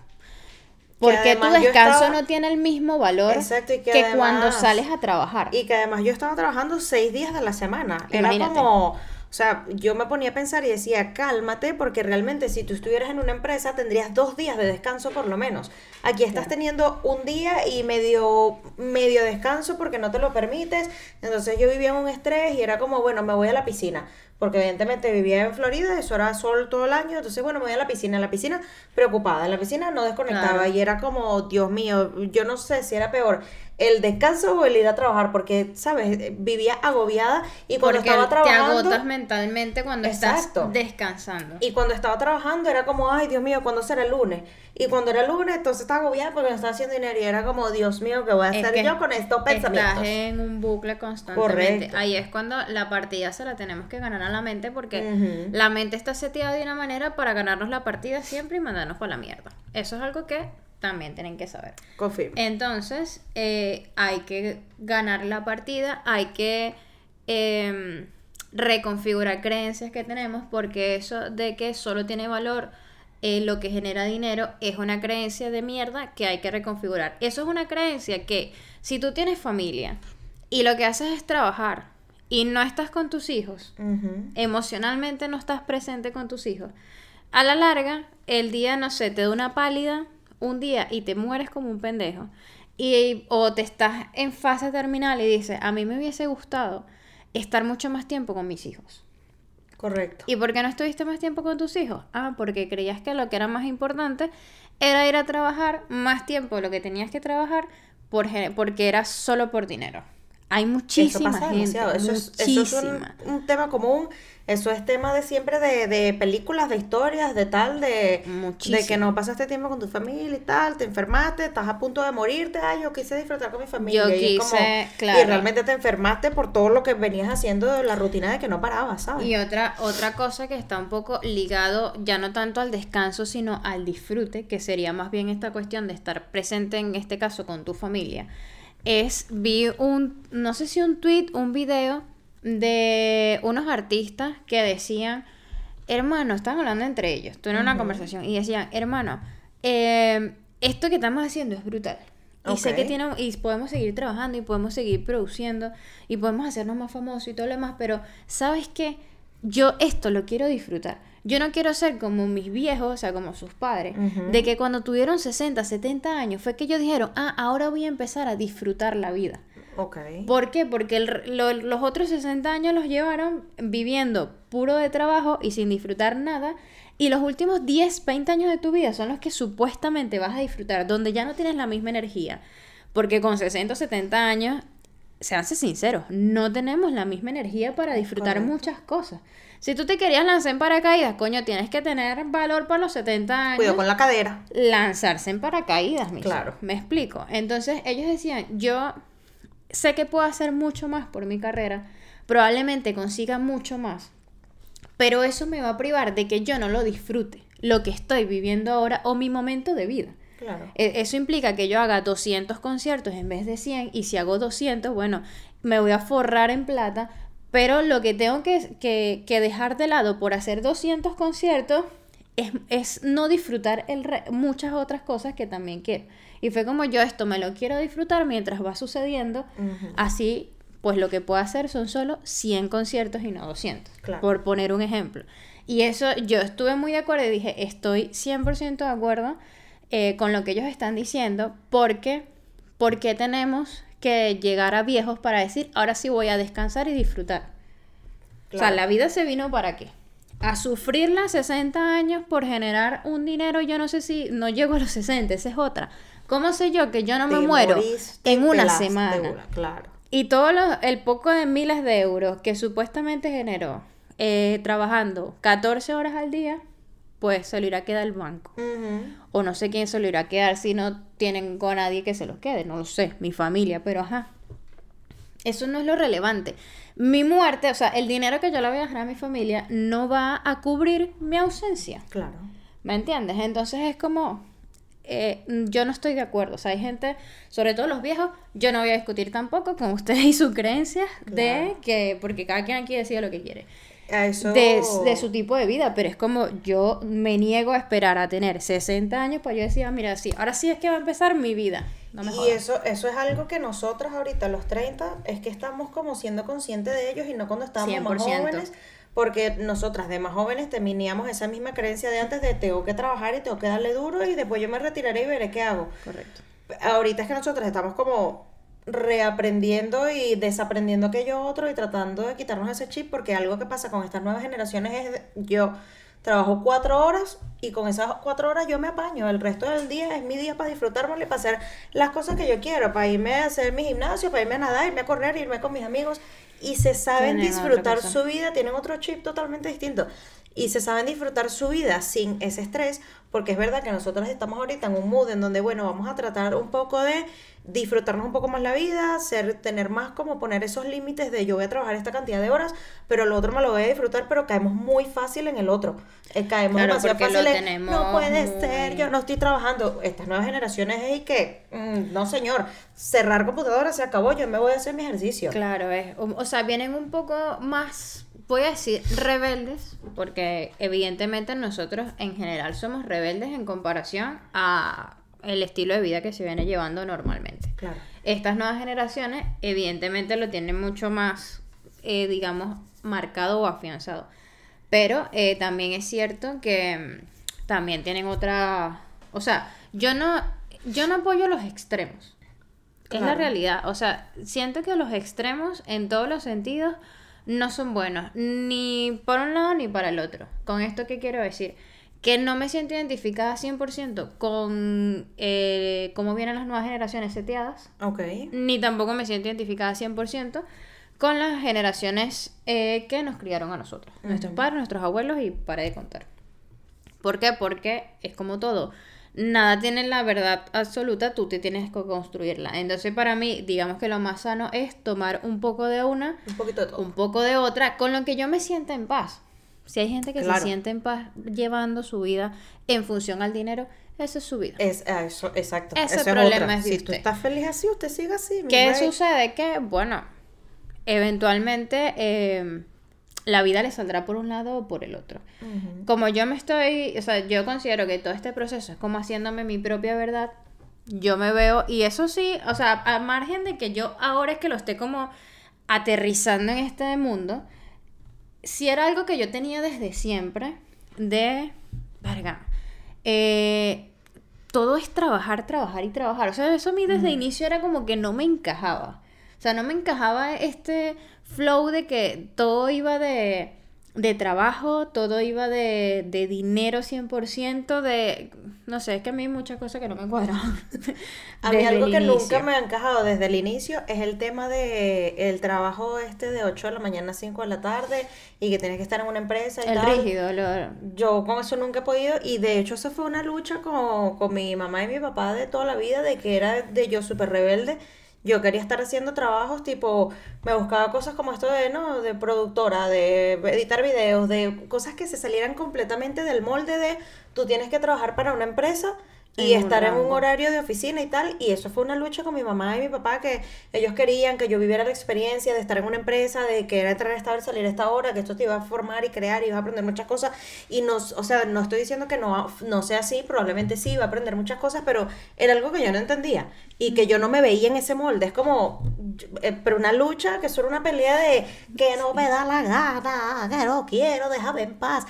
¿por qué tu descanso estaba- no tiene el mismo valor Exacto, que cuando sales a trabajar? Y que además yo estaba trabajando seis días de la semana. Era como, o sea, yo me ponía a pensar y decía, cálmate, porque realmente si tú estuvieras en una empresa tendrías dos días de descanso por lo menos. Aquí estás teniendo un día y medio, medio descanso porque no te lo permites. Entonces yo vivía en un estrés y era como, bueno, me voy a la piscina. Porque evidentemente vivía en Florida, eso era sol todo el año, entonces bueno, me voy a la piscina, en la piscina preocupada, en la piscina no desconectaba Claro. y era como, Dios mío, yo no sé si era peor el descanso o el ir a trabajar, porque, ¿sabes? Vivía agobiada y cuando Porque estaba te trabajando... agotas mentalmente cuando Exacto. estás descansando. Y cuando estaba trabajando era como, ay, Dios mío, ¿cuándo será el lunes? Y cuando era el lunes, entonces estaba agobiada porque no estaba haciendo dinero y era como, Dios mío, ¿qué voy a Es hacer que yo con estos pensamientos? Estás en un bucle constantemente. Correcto. Ahí es cuando la partida se la tenemos que ganar a la mente porque la mente está seteada de una manera para ganarnos la partida siempre y mandarnos por la mierda. Eso es algo que también tienen que saber. Confirmo. Entonces, eh, hay que ganar la partida, hay que em, reconfigurar creencias que tenemos, porque eso de que solo tiene valor eh, lo que genera dinero es una creencia de mierda que hay que reconfigurar. Eso es una creencia que si tú tienes familia y lo que haces es trabajar y no estás con tus hijos, emocionalmente no estás presente con tus hijos, a la larga, el día, no sé, te da una pálida un día y te mueres como un pendejo. Y, o te estás en fase terminal y dices, a mí me hubiese gustado estar mucho más tiempo con mis hijos. Correcto. ¿Y por qué no estuviste más tiempo con tus hijos? Ah, porque creías que lo que era más importante era ir a trabajar más tiempo de lo que tenías que trabajar por, porque era solo por dinero. Hay Eso muchísima pasa gente, demasiado. Eso es, eso es un, muchísima. un tema común. Eso es tema de siempre de, de películas, de historias, de tal, de, de que no pasaste tiempo con tu familia y tal, te enfermaste, estás a punto de morirte, ay, yo quise disfrutar con mi familia. Yo y es como- Y realmente te enfermaste por todo lo que venías haciendo de la rutina de que no parabas, ¿sabes? Y otra, otra cosa que está un poco ligado ya no tanto al descanso, sino al disfrute, que sería más bien esta cuestión de estar presente en este caso con tu familia, es, vi un, no sé si un tweet, un video de unos artistas que decían, hermano, estaban hablando entre ellos, tuvieron una conversación y decían, hermano, eh, esto que estamos haciendo es brutal. Y sé que tiene, y podemos seguir trabajando y podemos seguir produciendo y podemos hacernos más famosos y todo lo demás, pero ¿sabes qué? Yo esto lo quiero disfrutar. Yo no quiero ser como mis viejos, o sea, como sus padres, de que cuando tuvieron 60, 70 años fue que ellos dijeron, ah, ahora voy a empezar a disfrutar la vida. ¿Por qué? Porque el- lo- los otros 60 años los llevaron viviendo puro de trabajo y sin disfrutar nada. Y los últimos 10, 20 años de tu vida son los que supuestamente vas a disfrutar, donde ya no tienes la misma energía. Porque con 60 o 70 años, seanse sinceros, no tenemos la misma energía para disfrutar Correcto. muchas cosas. Si tú te querías lanzar en paracaídas, coño, tienes que tener valor para los 70 años Cuidado con la cadera. lanzarse en paracaídas, mi Claro. Me explico. Entonces, ellos decían, yo sé que puedo hacer mucho más por mi carrera, probablemente consiga mucho más, pero eso me va a privar de que yo no lo disfrute, lo que estoy viviendo ahora o mi momento de vida. Claro. E- Eso implica que yo haga 200 conciertos en vez de 100 y si hago 200, bueno, me voy a forrar en plata, pero lo que tengo que, que- que dejar de lado por hacer 200 conciertos es, es no disfrutar el re- muchas otras cosas que también quiero. Y fue como yo esto me lo quiero disfrutar mientras va sucediendo, así pues lo que puedo hacer son solo 100 conciertos y no 200, Claro. por poner un ejemplo. Y eso yo estuve muy de acuerdo y dije, estoy 100% de acuerdo eh, con lo que ellos están diciendo, porque porque tenemos que llegar a viejos para decir, ahora sí voy a descansar y disfrutar. O sea, la vida se vino para qué? A sufrirla 60 años por generar un dinero, yo no sé si no llego a los 60, esa es otra. ¿Cómo sé yo que yo no me Te muero en una semana? Claro. Y todo lo- el poco de miles de euros que supuestamente generó eh, trabajando 14 horas al día, pues se lo irá a quedar el banco. O no sé quién se lo irá a quedar si no tienen con nadie que se los quede. No lo sé, mi familia, pero ajá. Eso no es lo relevante. Mi muerte, o sea, el dinero que yo le voy a dejar a mi familia no va a cubrir mi ausencia. Claro. ¿Me entiendes? Entonces es como, eh, yo no estoy de acuerdo. O sea, hay gente, sobre todo los viejos, yo no voy a discutir tampoco con ustedes y sus creencias de que, porque cada quien aquí decide lo que quiere, eso... de, de su tipo de vida, pero es como yo me niego a esperar a tener 60 años para yo decir, ah, mira, sí, ahora sí es que va a empezar mi vida. No me y jodas. eso, eso es algo que nosotros ahorita, los 30, es que estamos como siendo conscientes de ellos y no cuando estábamos más 100%. jóvenes, porque nosotras de más jóvenes teníamos esa misma creencia de antes de tengo que trabajar y tengo que darle duro y después yo me retiraré y veré qué hago. Correcto. Ahorita es que nosotros estamos como reaprendiendo y desaprendiendo aquello otro y tratando de quitarnos ese chip porque algo que pasa con estas nuevas generaciones es yo trabajo cuatro horas y con esas cuatro horas yo me apaño el resto del día es mi día para disfrutármelo y para hacer las cosas que yo quiero para irme a hacer mi gimnasio para irme a nadar irme a correr irme con mis amigos y se saben Tienen disfrutar su vida tienen otro chip totalmente distinto y se saben disfrutar su vida sin ese estrés, porque es verdad que nosotros estamos ahorita en un mood en donde, bueno, vamos a tratar un poco de disfrutarnos un poco más la vida, ser, tener más como poner esos límites de yo voy a trabajar esta cantidad de horas, pero lo otro me lo voy a disfrutar, pero caemos muy fácil en el otro. Eh, caemos Claro, demasiado fácil en, no puede muy- ser, yo no estoy trabajando. Estas nuevas generaciones es que, mm, no señor, cerrar computadora se acabó, yo me voy a hacer mi ejercicio. Claro, es, o, o sea, vienen un poco más, voy a decir, rebeldes, porque evidentemente nosotros en general somos rebeldes en comparación a el estilo de vida que se viene llevando normalmente. Claro. Estas nuevas generaciones evidentemente lo tienen mucho más, eh, digamos, marcado o afianzado. Pero eh, también es cierto que mm, también tienen otra... O sea, yo no, yo no apoyo los extremos. Es la realidad. O sea, siento que los extremos en todos los sentidos no son buenos. Ni por un lado ni para el otro. ¿Con esto qué quiero decir? Que no me siento identificada 100% con eh, cómo vienen las nuevas generaciones seteadas Ok. ni tampoco me siento identificada 100% con las generaciones eh, que nos criaron a nosotros, nuestros padres, nuestros abuelos y para de contar. ¿Por qué? Porque es como todo. Nada tiene la verdad absoluta, tú te tienes que construirla. Entonces, para mí, digamos que lo más sano es tomar un poco de una, Un poquito de todo. un poco de otra, con lo que yo me sienta en paz. Si hay gente que Claro. se siente en paz llevando su vida en función al dinero, esa es su vida. Es, ah, eso, exacto. Ese Eso problema es de Si usted. tú estás feliz así, usted sigue así. ¿Qué sucede? Que, bueno, eventualmente eh, la vida le saldrá por un lado o por el otro. Como yo me estoy, o sea, yo considero que todo este proceso es como haciéndome mi propia verdad. Yo me veo, y eso sí, o sea, al margen de que yo ahora es que lo esté como aterrizando en este mundo, si era algo que yo tenía desde siempre, de, verga, eh, todo es trabajar, trabajar y trabajar. O sea, eso a mí desde inicio era como que no me encajaba. O sea, no me encajaba este flow de que todo iba de, de trabajo, todo iba de, de dinero 100%, de... No sé, es que a mí hay muchas cosas que no me cuadraban. A mí algo que inicio. nunca me ha encajado desde el inicio es el tema de el trabajo este de 8 de la mañana a 5 de la tarde y que tienes que estar en una empresa y El tal. rígido, lo- Yo con eso nunca he podido y de hecho eso fue una lucha con, con mi mamá y mi papá de toda la vida, de que era de yo súper rebelde. Yo quería estar haciendo trabajos tipo, me buscaba cosas como esto de, ¿no? De productora, de editar videos, de cosas que se salieran completamente del molde de tú tienes que trabajar para una empresa y En estar en un horario de oficina y tal. Y eso fue una lucha con mi mamá y mi papá, que ellos querían que yo viviera la experiencia de estar en una empresa, de que era entrar a esta hora, salir a esta hora, que esto te iba a formar y crear y ibas a aprender muchas cosas. Y no, o sea, no estoy diciendo que no, no sea así, probablemente sí, iba a aprender muchas cosas, pero era algo que yo no entendía y que yo no me veía en ese molde. Es como, eh, pero una lucha que solo una pelea de que no me da la gana, que no quiero, déjame en paz.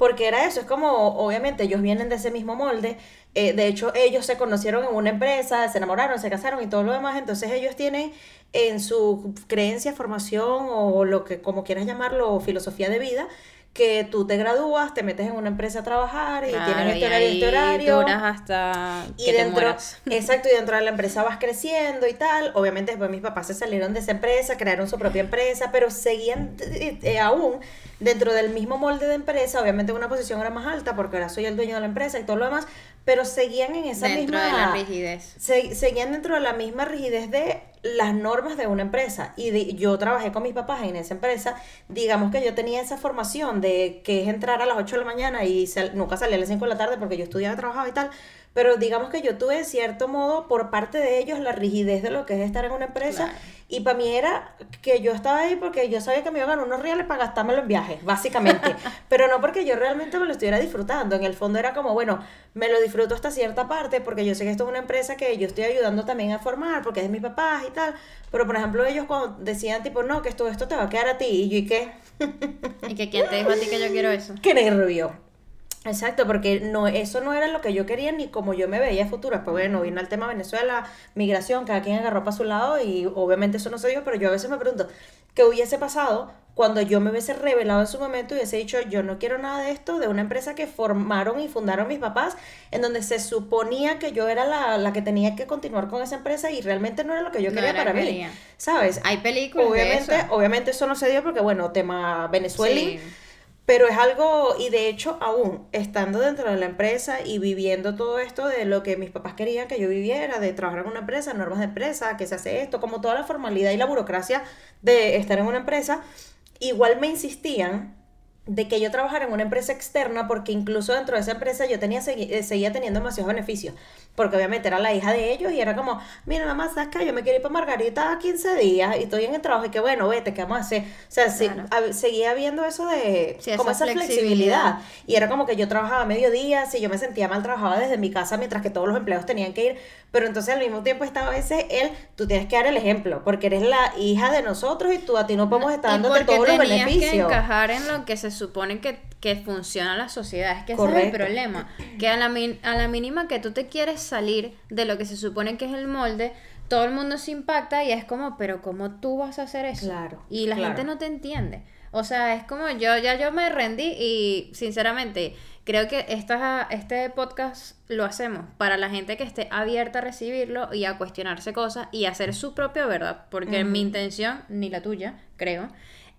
Porque era eso, es como, obviamente, ellos vienen de ese mismo molde. Eh, de hecho, ellos se conocieron en una empresa, se enamoraron, se casaron y todo lo demás. Entonces, ellos tienen en su creencia, formación o lo que, como quieras llamarlo, filosofía de vida, que tú te gradúas, te metes en una empresa a trabajar y Claro, tienes y este horario, este ahí horario. duras hasta Y que te dentro, mueras. exacto, y dentro de la empresa vas creciendo y tal. Obviamente después mis papás se salieron de esa empresa, crearon su propia empresa, pero seguían eh, eh, aún dentro del mismo molde de empresa. Obviamente una posición era más alta porque ahora soy el dueño de la empresa y todo lo demás, pero seguían en esa dentro misma... de la rigidez. se- seguían dentro de la misma rigidez de las normas de una empresa. Y de- yo trabajé con mis papás en esa empresa. Digamos que yo tenía esa formación de que es entrar a las 8 de la mañana y sal- nunca salía a las 5 de la tarde porque yo estudiaba, trabajaba y tal. Pero digamos que yo tuve, de cierto modo, por parte de ellos, la rigidez de lo que es estar en una empresa. Claro. Y para mí era que yo estaba ahí porque yo sabía que me iba a ganar unos reales para gastármelo en viajes, básicamente. Pero no porque yo realmente me lo estuviera disfrutando. En el fondo era como, bueno, me lo disfruto hasta cierta parte porque yo sé que esto es una empresa que yo estoy ayudando también a formar porque es de mis papás y tal. Pero, por ejemplo, ellos cuando decían, tipo, no, que esto, esto te va a quedar a ti. Y yo, ¿y qué? ¿Y que quién te dijo a ti que yo quiero eso? ¡Qué nervio! Exacto, porque no, eso no era lo que yo quería ni como yo me veía a futuro. Pues bueno, vino el tema Venezuela, migración, cada quien agarró para su lado y obviamente eso no se dio, pero yo a veces me pregunto, ¿qué hubiese pasado cuando yo me hubiese revelado en su momento y hubiese dicho, yo no quiero nada de esto, de una empresa que formaron y fundaron mis papás, en donde se suponía que yo era la, la que tenía que continuar con esa empresa y realmente no era lo que yo No quería para mí. ¿sabes? Hay películas de Obviamente, eso. obviamente eso no se dio porque, bueno, tema Venezuela. Sí. Pero es algo, y de hecho aún estando dentro de la empresa y viviendo todo esto de lo que mis papás querían que yo viviera, de trabajar en una empresa, normas de empresa, que se hace esto, como toda la formalidad y la burocracia de estar en una empresa, igual me insistían de que yo trabajara en una empresa externa porque incluso dentro de esa empresa yo tenía eh, seguía teniendo demasiados beneficios porque obviamente era la hija de ellos y era como mira mamá sabes que yo me quiero ir para Margarita 15 días y estoy en el trabajo y que bueno vete qué vamos a hacer o sea seguía viendo eso de como esa, flexibilidad. y era como que yo trabajaba mediodía si yo me sentía mal trabajaba desde mi casa mientras que todos los empleados tenían que ir pero entonces al mismo tiempo estaba a veces él tú tienes que dar el ejemplo porque eres la hija de nosotros y tú a ti no podemos estar dándote todos los beneficios que encajar en lo que se supone que, que funciona la sociedad. Es que ese es el problema. Que a la, a la mínima que tú te quieres salir de lo que se supone que es el molde, todo el mundo se impacta y es como, pero ¿cómo tú vas a hacer eso? Claro. Y la gente no te entiende. O sea, es como yo, ya yo me rendí y sinceramente creo que esta, este podcast lo hacemos para la gente que esté abierta a recibirlo y a cuestionarse cosas y a hacer su propia verdad. Porque mi intención, ni la tuya, creo,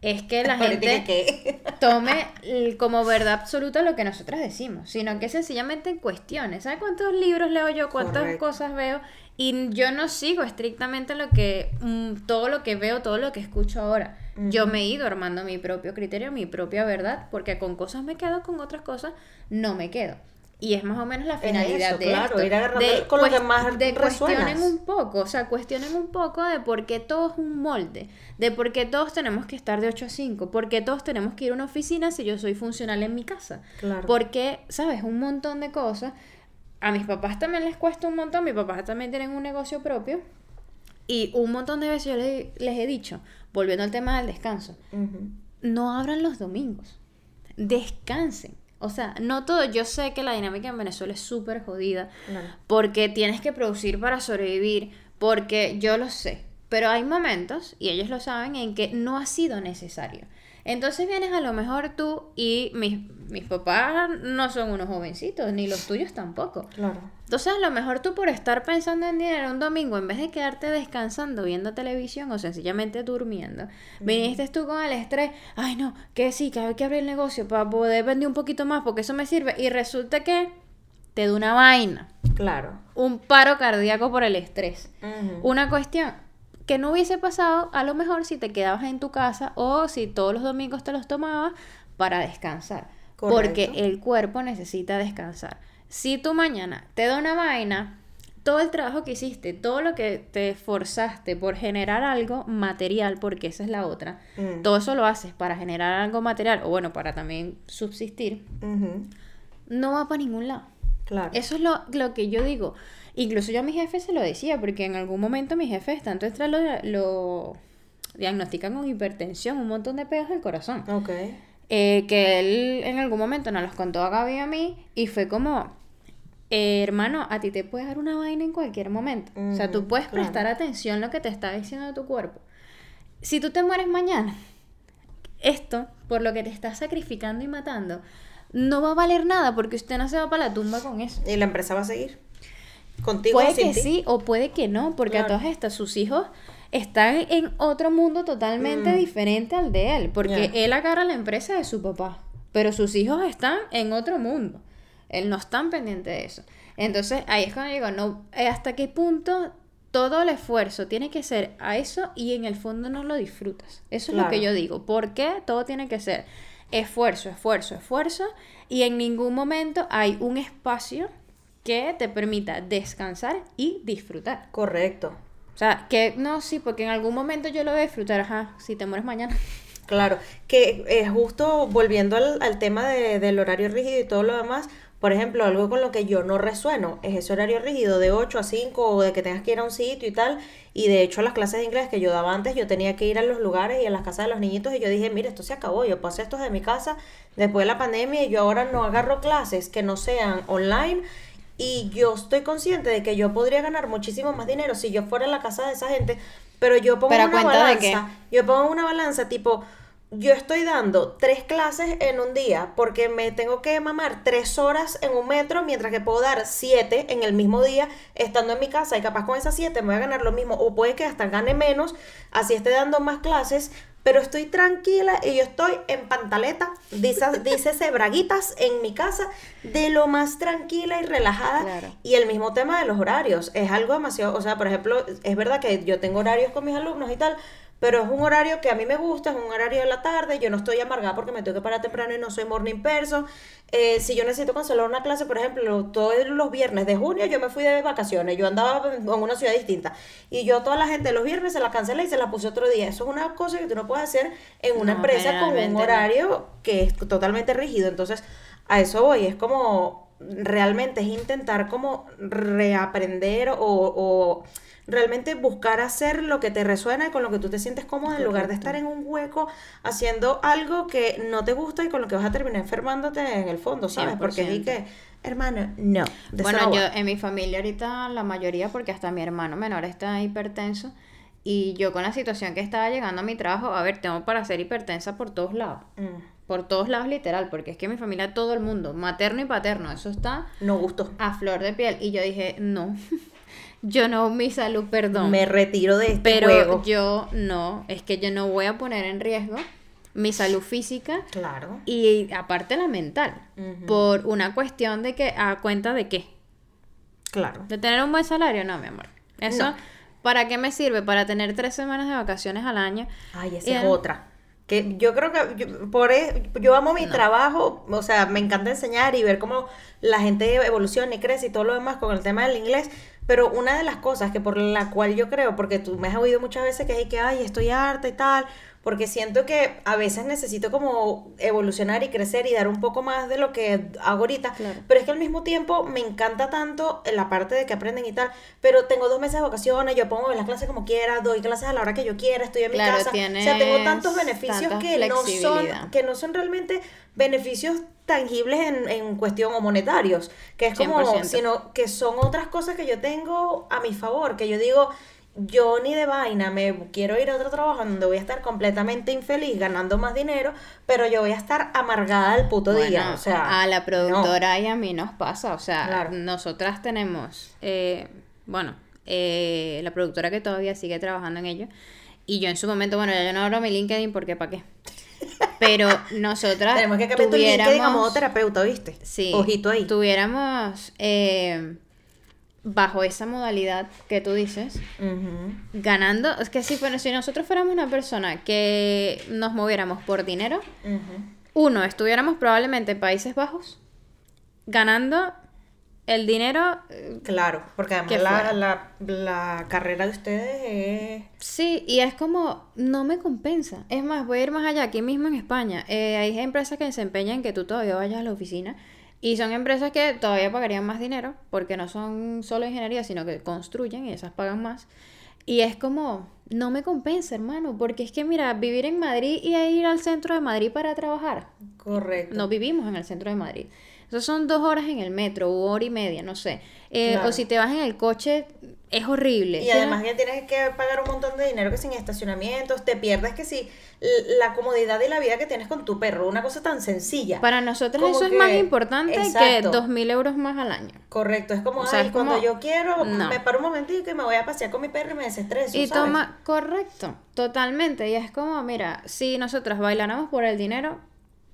es que la gente tome como verdad absoluta lo que nosotras decimos, sino que sencillamente cuestione. ¿Sabes cuántos libros leo yo? ¿Cuántas cosas veo? Y yo no sigo estrictamente lo que, mm, todo lo que veo, todo lo que escucho ahora. Yo me he ido armando mi propio criterio, mi propia verdad, porque con cosas me quedo, con otras cosas no me quedo. Y es más o menos la finalidad de claro, esto. De, con lo que más de cuestionen un poco, o sea, cuestionen un poco de por qué todo es un molde, de por qué todos tenemos que estar de 8 a 5, por qué todos tenemos que ir a una oficina si yo soy funcional en mi casa. Claro. Porque, ¿sabes? Un montón de cosas. A mis papás también les cuesta un montón, mis papás también tienen un negocio propio. Y un montón de veces yo les, he dicho, volviendo al tema del descanso, no abran los domingos, descansen o sea, no todo, yo sé que la dinámica en Venezuela es súper jodida, porque tienes que producir para sobrevivir, porque yo lo sé, pero hay momentos, y ellos lo saben, en que no ha sido necesario. Entonces vienes a lo mejor tú y mis, mis papás no son unos jovencitos, ni los tuyos tampoco. Claro. Entonces a lo mejor tú por estar pensando en dinero un domingo, en vez de quedarte descansando viendo televisión o sencillamente durmiendo, viniste tú con el estrés, ay no, que sí, que hay que abrir el negocio para poder vender un poquito más porque eso me sirve. Y resulta que te da una vaina. Claro. Un paro cardíaco por el estrés. Una cuestión que no hubiese pasado a lo mejor si te quedabas en tu casa o si todos los domingos te los tomabas para descansar. Porque el cuerpo necesita descansar. Si tú mañana te da una vaina, todo el trabajo que hiciste, todo lo que te esforzaste por generar algo material, porque esa es la otra, mm. todo eso lo haces para generar algo material, o bueno, para también subsistir, no va para ningún lado. Claro. Eso es lo, lo que yo digo. Incluso yo a mi jefe se lo decía, porque en algún momento mis jefes, tanto extra lo, lo diagnostican con hipertensión, un montón de pedos del corazón. Ok. Eh, que él en algún momento nos los contó a Gaby y a mí, y fue como, eh, hermano, a ti te puede dar una vaina en cualquier momento. o sea, tú puedes prestar atención a lo que te está diciendo tu cuerpo. Si tú te mueres mañana, esto, por lo que te estás sacrificando y matando, no va a valer nada porque usted no se va para la tumba con eso. Y la empresa va a seguir. Contigo puede que sí o puede que no, porque a todas estas sus hijos están en otro mundo totalmente mm. diferente al de él, porque él agarra la empresa de su papá, pero sus hijos están en otro mundo. Él no está pendiente de eso. Entonces, ahí es cuando digo, no, eh, ¿hasta qué punto todo el esfuerzo tiene que ser a eso y en el fondo no lo disfrutas? Eso es lo que yo digo. ¿Por qué todo tiene que ser esfuerzo, esfuerzo, esfuerzo y en ningún momento hay un espacio que te permita descansar y disfrutar. Correcto. O sea, que no, sí, porque en algún momento yo lo voy a disfrutar, ajá, si te mueres mañana. Claro, que es justo volviendo al, tema del horario rígido y todo lo demás, por ejemplo, algo con lo que yo no resueno es ese horario rígido de 8 a 5 o de que tengas que ir a un sitio y tal. Y de hecho, las clases de inglés que yo daba antes, yo tenía que ir a los lugares y a las casas de los niñitos y yo dije, mire, esto se acabó, yo pasé esto de mi casa después de la pandemia y yo ahora no agarro clases que no sean online y yo estoy consciente de que yo podría ganar muchísimo más dinero si yo fuera a la casa de esa gente, pero yo pongo una balanza, yo pongo una balanza tipo yo estoy dando tres clases en un día porque me tengo que mamar tres horas en un metro, mientras que puedo dar siete en el mismo día estando en mi casa. Y capaz con esas siete me voy a ganar lo mismo. O puede que hasta gane menos, así esté dando más clases, pero estoy tranquila y yo estoy en pantaleta, dice, dice braguitas en mi casa, de lo más tranquila y relajada. Y el mismo tema de los horarios, es algo demasiado, o sea, por ejemplo, es verdad que yo tengo horarios con mis alumnos y tal, pero es un horario que a mí me gusta, es un horario de la tarde, yo no estoy amargada porque me tengo que parar temprano y no soy morning person. Eh, si yo necesito cancelar una clase, por ejemplo, todos los viernes de junio yo me fui de vacaciones, yo andaba en una ciudad distinta y yo toda la gente los viernes se la cancelé y se la puse otro día. Eso es una cosa que tú no puedes hacer en una empresa con un horario que es totalmente rígido. Entonces, a eso voy, es como realmente es intentar como reaprender o, o realmente buscar hacer lo que te resuena y con lo que tú te sientes cómodo en lugar de estar en un hueco haciendo algo que no te gusta y con lo que vas a terminar enfermándote en el fondo, ¿sabes? Porque di que, hermano, no. Bueno, yo en mi familia ahorita la mayoría, porque hasta mi hermano menor está hipertenso. Y yo con la situación que estaba llegando a mi trabajo, a ver, tengo para ser hipertensa por todos lados. Mm. Por todos lados, literal, porque es que mi familia, todo el mundo, materno y paterno, eso está. No gusto. A flor de piel. Y yo dije, no. Yo no, mi salud, perdón. Me retiro de este Pero yo no, es que yo no voy a poner en riesgo mi salud física. Claro. Y aparte la mental. Por una cuestión de que, ¿a cuenta de qué? Claro. ¿De tener un buen salario? No, mi amor. Eso, ¿para qué me sirve? Para tener tres semanas de vacaciones al año. Ay, esa es otra. Que yo creo que yo, por e, yo amo mi trabajo, o sea, me encanta enseñar y ver cómo la gente evoluciona y crece y todo lo demás con el tema del inglés, pero una de las cosas que por la cual yo creo, porque tú me has oído muchas veces que hay que, ay, estoy harta y tal, porque siento que a veces necesito como evolucionar y crecer y dar un poco más de lo que hago ahorita, pero es que al mismo tiempo me encanta tanto la parte de que aprenden y tal, pero tengo dos meses de vacaciones, yo pongo las clases como quiera, doy clases a la hora que yo quiera, estoy en mi casa, o sea, tengo tantos beneficios que no son que no son realmente beneficios tangibles en, en cuestión o monetarios, que es como, sino que son otras cosas que yo tengo a mi favor, que yo digo, yo ni de vaina me quiero ir a otro trabajo donde voy a estar completamente infeliz ganando más dinero, pero yo voy a estar amargada el puto día. O sea, a la productora y a mí nos pasa. O sea, nosotras tenemos, eh, bueno, eh, la productora que todavía sigue trabajando en ello. Y yo en su momento, bueno, ya yo no abro mi LinkedIn porque ¿para qué? Pero nosotras. Tenemos que cambiar tu LinkedIn a modo terapeuta, ¿viste? Sí. Ojito ahí. Tuviéramos. Eh, bajo esa modalidad que tú dices, ganando, es que si, bueno, si nosotros fuéramos una persona que nos moviéramos por dinero, uno, estuviéramos probablemente en Países Bajos, ganando el dinero. Eh, claro, porque además la, la, carrera de ustedes es... Sí, y es como, no me compensa. Es más, voy a ir más allá, aquí mismo en España. Eh, hay empresas que desempeñan que tú todavía vayas a la oficina y son empresas que todavía pagarían más dinero, porque no son solo ingeniería, sino que construyen y esas pagan más. Y es como, no me compensa, hermano, porque es que mira, vivir en Madrid y ir al centro de Madrid para trabajar. Correcto. No vivimos en el centro de Madrid. Eso son dos horas en el metro, o hora y media, no sé. Eh, o si te vas en el coche, es horrible. Y además ya tienes que pagar un montón de dinero que sin estacionamientos, te pierdes que si la comodidad de la vida que tienes con tu perro, una cosa tan sencilla. Para nosotros eso es más importante que dos mil euros más al año. Correcto, es como, cuando yo quiero, me paro un momentito y me voy a pasear con mi perro y me desestreso. Y toma, correcto, totalmente. Y es como, mira, si nosotros bailáramos por el dinero,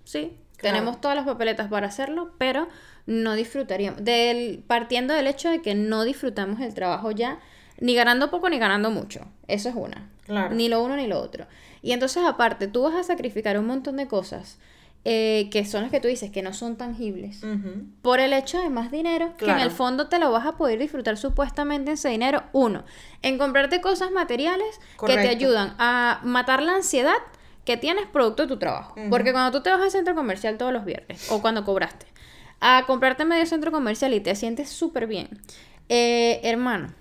sí, tenemos todas las papeletas para hacerlo, pero no disfrutaríamos. Del, partiendo del hecho de que no disfrutamos el trabajo ya, ni ganando poco ni ganando mucho. Eso es una. Ni lo uno ni lo otro. Y entonces, aparte, tú vas a sacrificar un montón de cosas eh, que son las que tú dices que no son tangibles por el hecho de más dinero que en el fondo te lo vas a poder disfrutar supuestamente ese dinero. Uno, en comprarte cosas materiales que te ayudan a matar la ansiedad que tienes producto de tu trabajo. Porque cuando tú te vas al centro comercial todos los viernes, o cuando cobraste, a comprarte medio centro comercial y te sientes súper bien, eh, hermano,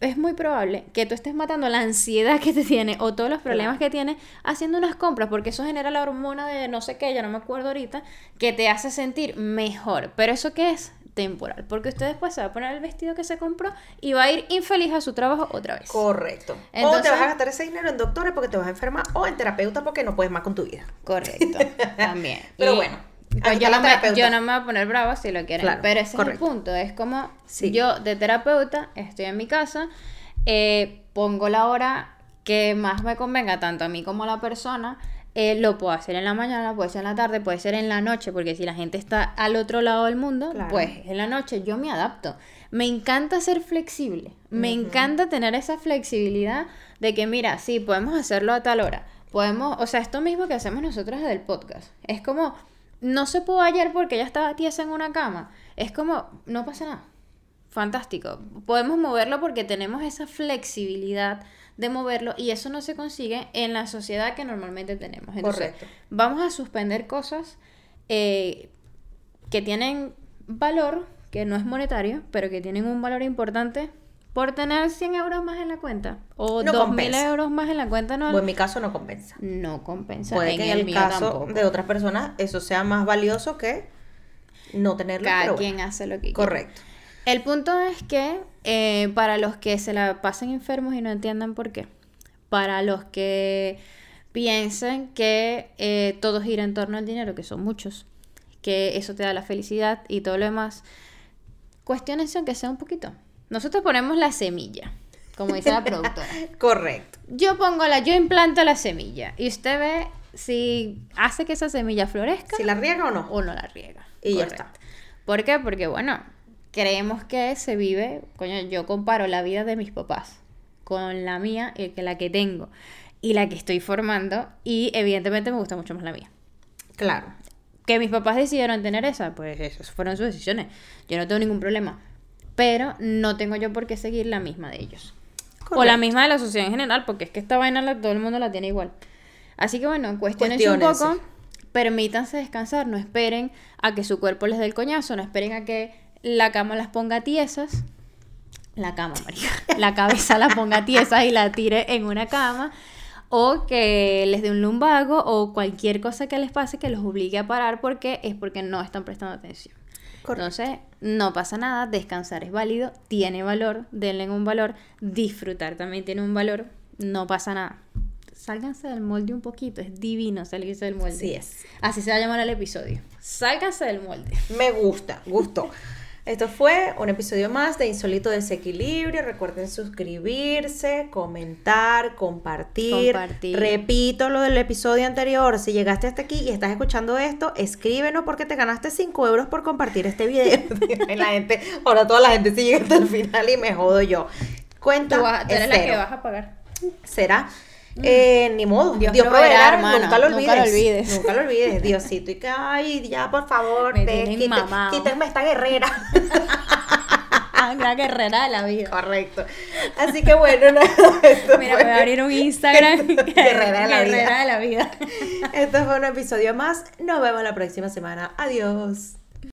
es muy probable que tú estés matando la ansiedad que te tiene o todos los problemas que tienes haciendo unas compras, porque eso genera la hormona de no sé qué, ya no me acuerdo ahorita, que te hace sentir mejor. Pero eso qué es? Temporal, porque usted después se va a poner el vestido que se compró y va a ir infeliz a su trabajo otra vez. Correcto. o te vas a gastar ese dinero en doctores porque te vas a enfermar o en terapeuta porque no puedes más con tu vida. Correcto, también. Pero bueno. Pues yo, no me, yo, no me, voy a poner brava si lo quieren, pero ese es el punto, es como yo de terapeuta estoy en mi casa, eh, pongo la hora que más me convenga tanto a mí como a la persona, eh, lo puedo hacer en la mañana, puede ser en la tarde, puede ser en la noche, porque si la gente está al otro lado del mundo, Claro. pues en la noche yo me adapto. Me encanta ser flexible, me encanta tener esa flexibilidad de que, mira, sí, podemos hacerlo a tal hora. Podemos, o sea, esto mismo que hacemos nosotros del podcast. Es como, no se pudo ayer porque ella estaba tiesa en una cama. Es como, no pasa nada. Fantástico. Podemos moverlo porque tenemos esa flexibilidad de moverlo y eso no se consigue en la sociedad que normalmente tenemos. Entonces, Correcto. vamos a suspender cosas eh, que tienen valor, que no es monetario, pero que tienen un valor importante por tener 100 euros más en la cuenta o No 2.000 compensa. euros más en la cuenta. No, O en mi caso no compensa. no compensa. Puede en que en el caso tampoco. de otras personas eso sea más valioso que no tenerlo. Cada pero quien bueno. hace lo que quiere. Correcto. El punto es que eh, para los que se la pasen enfermos y no entiendan por qué, para los que piensen que eh, todo gira en torno al dinero, que son muchos, que eso te da la felicidad y todo lo demás, cuestionense aunque sea un poquito. Nosotros ponemos la semilla, como dice la productora. Correcto. Yo pongo la, yo implanto la semilla y usted ve si hace que esa semilla florezca Si la riega o no. o no la riega. Y ya está. ¿Por qué? Porque, bueno, creemos que se vive, coño, yo comparo la vida de mis papás con la mía, y que la que tengo y la que estoy formando, y evidentemente me gusta mucho más la mía. Claro. Que mis papás decidieron tener esa, pues esas fueron sus decisiones. Yo no tengo ningún problema. Pero no tengo yo por qué seguir la misma de ellos. O la misma de la sociedad en general, porque es que esta vaina la- todo el mundo la tiene igual. Así que bueno, cuestionense un poco, permítanse descansar, no esperen a que su cuerpo les dé el coñazo, no esperen a que la cama las ponga tiesas. La cama, María. La cabeza la ponga tiesa y la tire en una cama. O que les dé un lumbago o cualquier cosa que les pase que los obligue a parar porque es porque no están prestando atención. Correcto. Entonces, no pasa nada, descansar es válido, tiene valor, denle un valor, disfrutar también tiene un valor, no pasa nada. Sálganse del molde un poquito, es divino salirse del molde. Así es. Así se va a llamar el episodio. Sálganse del molde. Me gusta, gustó. Esto fue un episodio más de Insólito Desequilibrio. Recuerden suscribirse, comentar, compartir. Compartir. Repito lo del episodio anterior. Si llegaste hasta aquí y estás escuchando esto, escríbenos porque te ganaste 5 euros por compartir este video. Y la gente, ahora toda la gente sigue hasta el final y me jodo yo. Cuenta, Tú, vas- tú es eres la que vas a pagar. será. Eh, ni modo, Dios, Dios proveerá, nunca lo olvides. Nunca lo olvides. Nunca lo olvides, Diosito. Y que, ay, ya, por favor, Me te- mamao. quítenme esta guerrera. la guerrera de la vida. Correcto. Así que bueno, nada, esto, Mira, fue, voy a abrir un Instagram. Guerrera de la vida. Guerrera de la vida. esto fue un episodio más. Nos vemos la próxima semana. Adiós.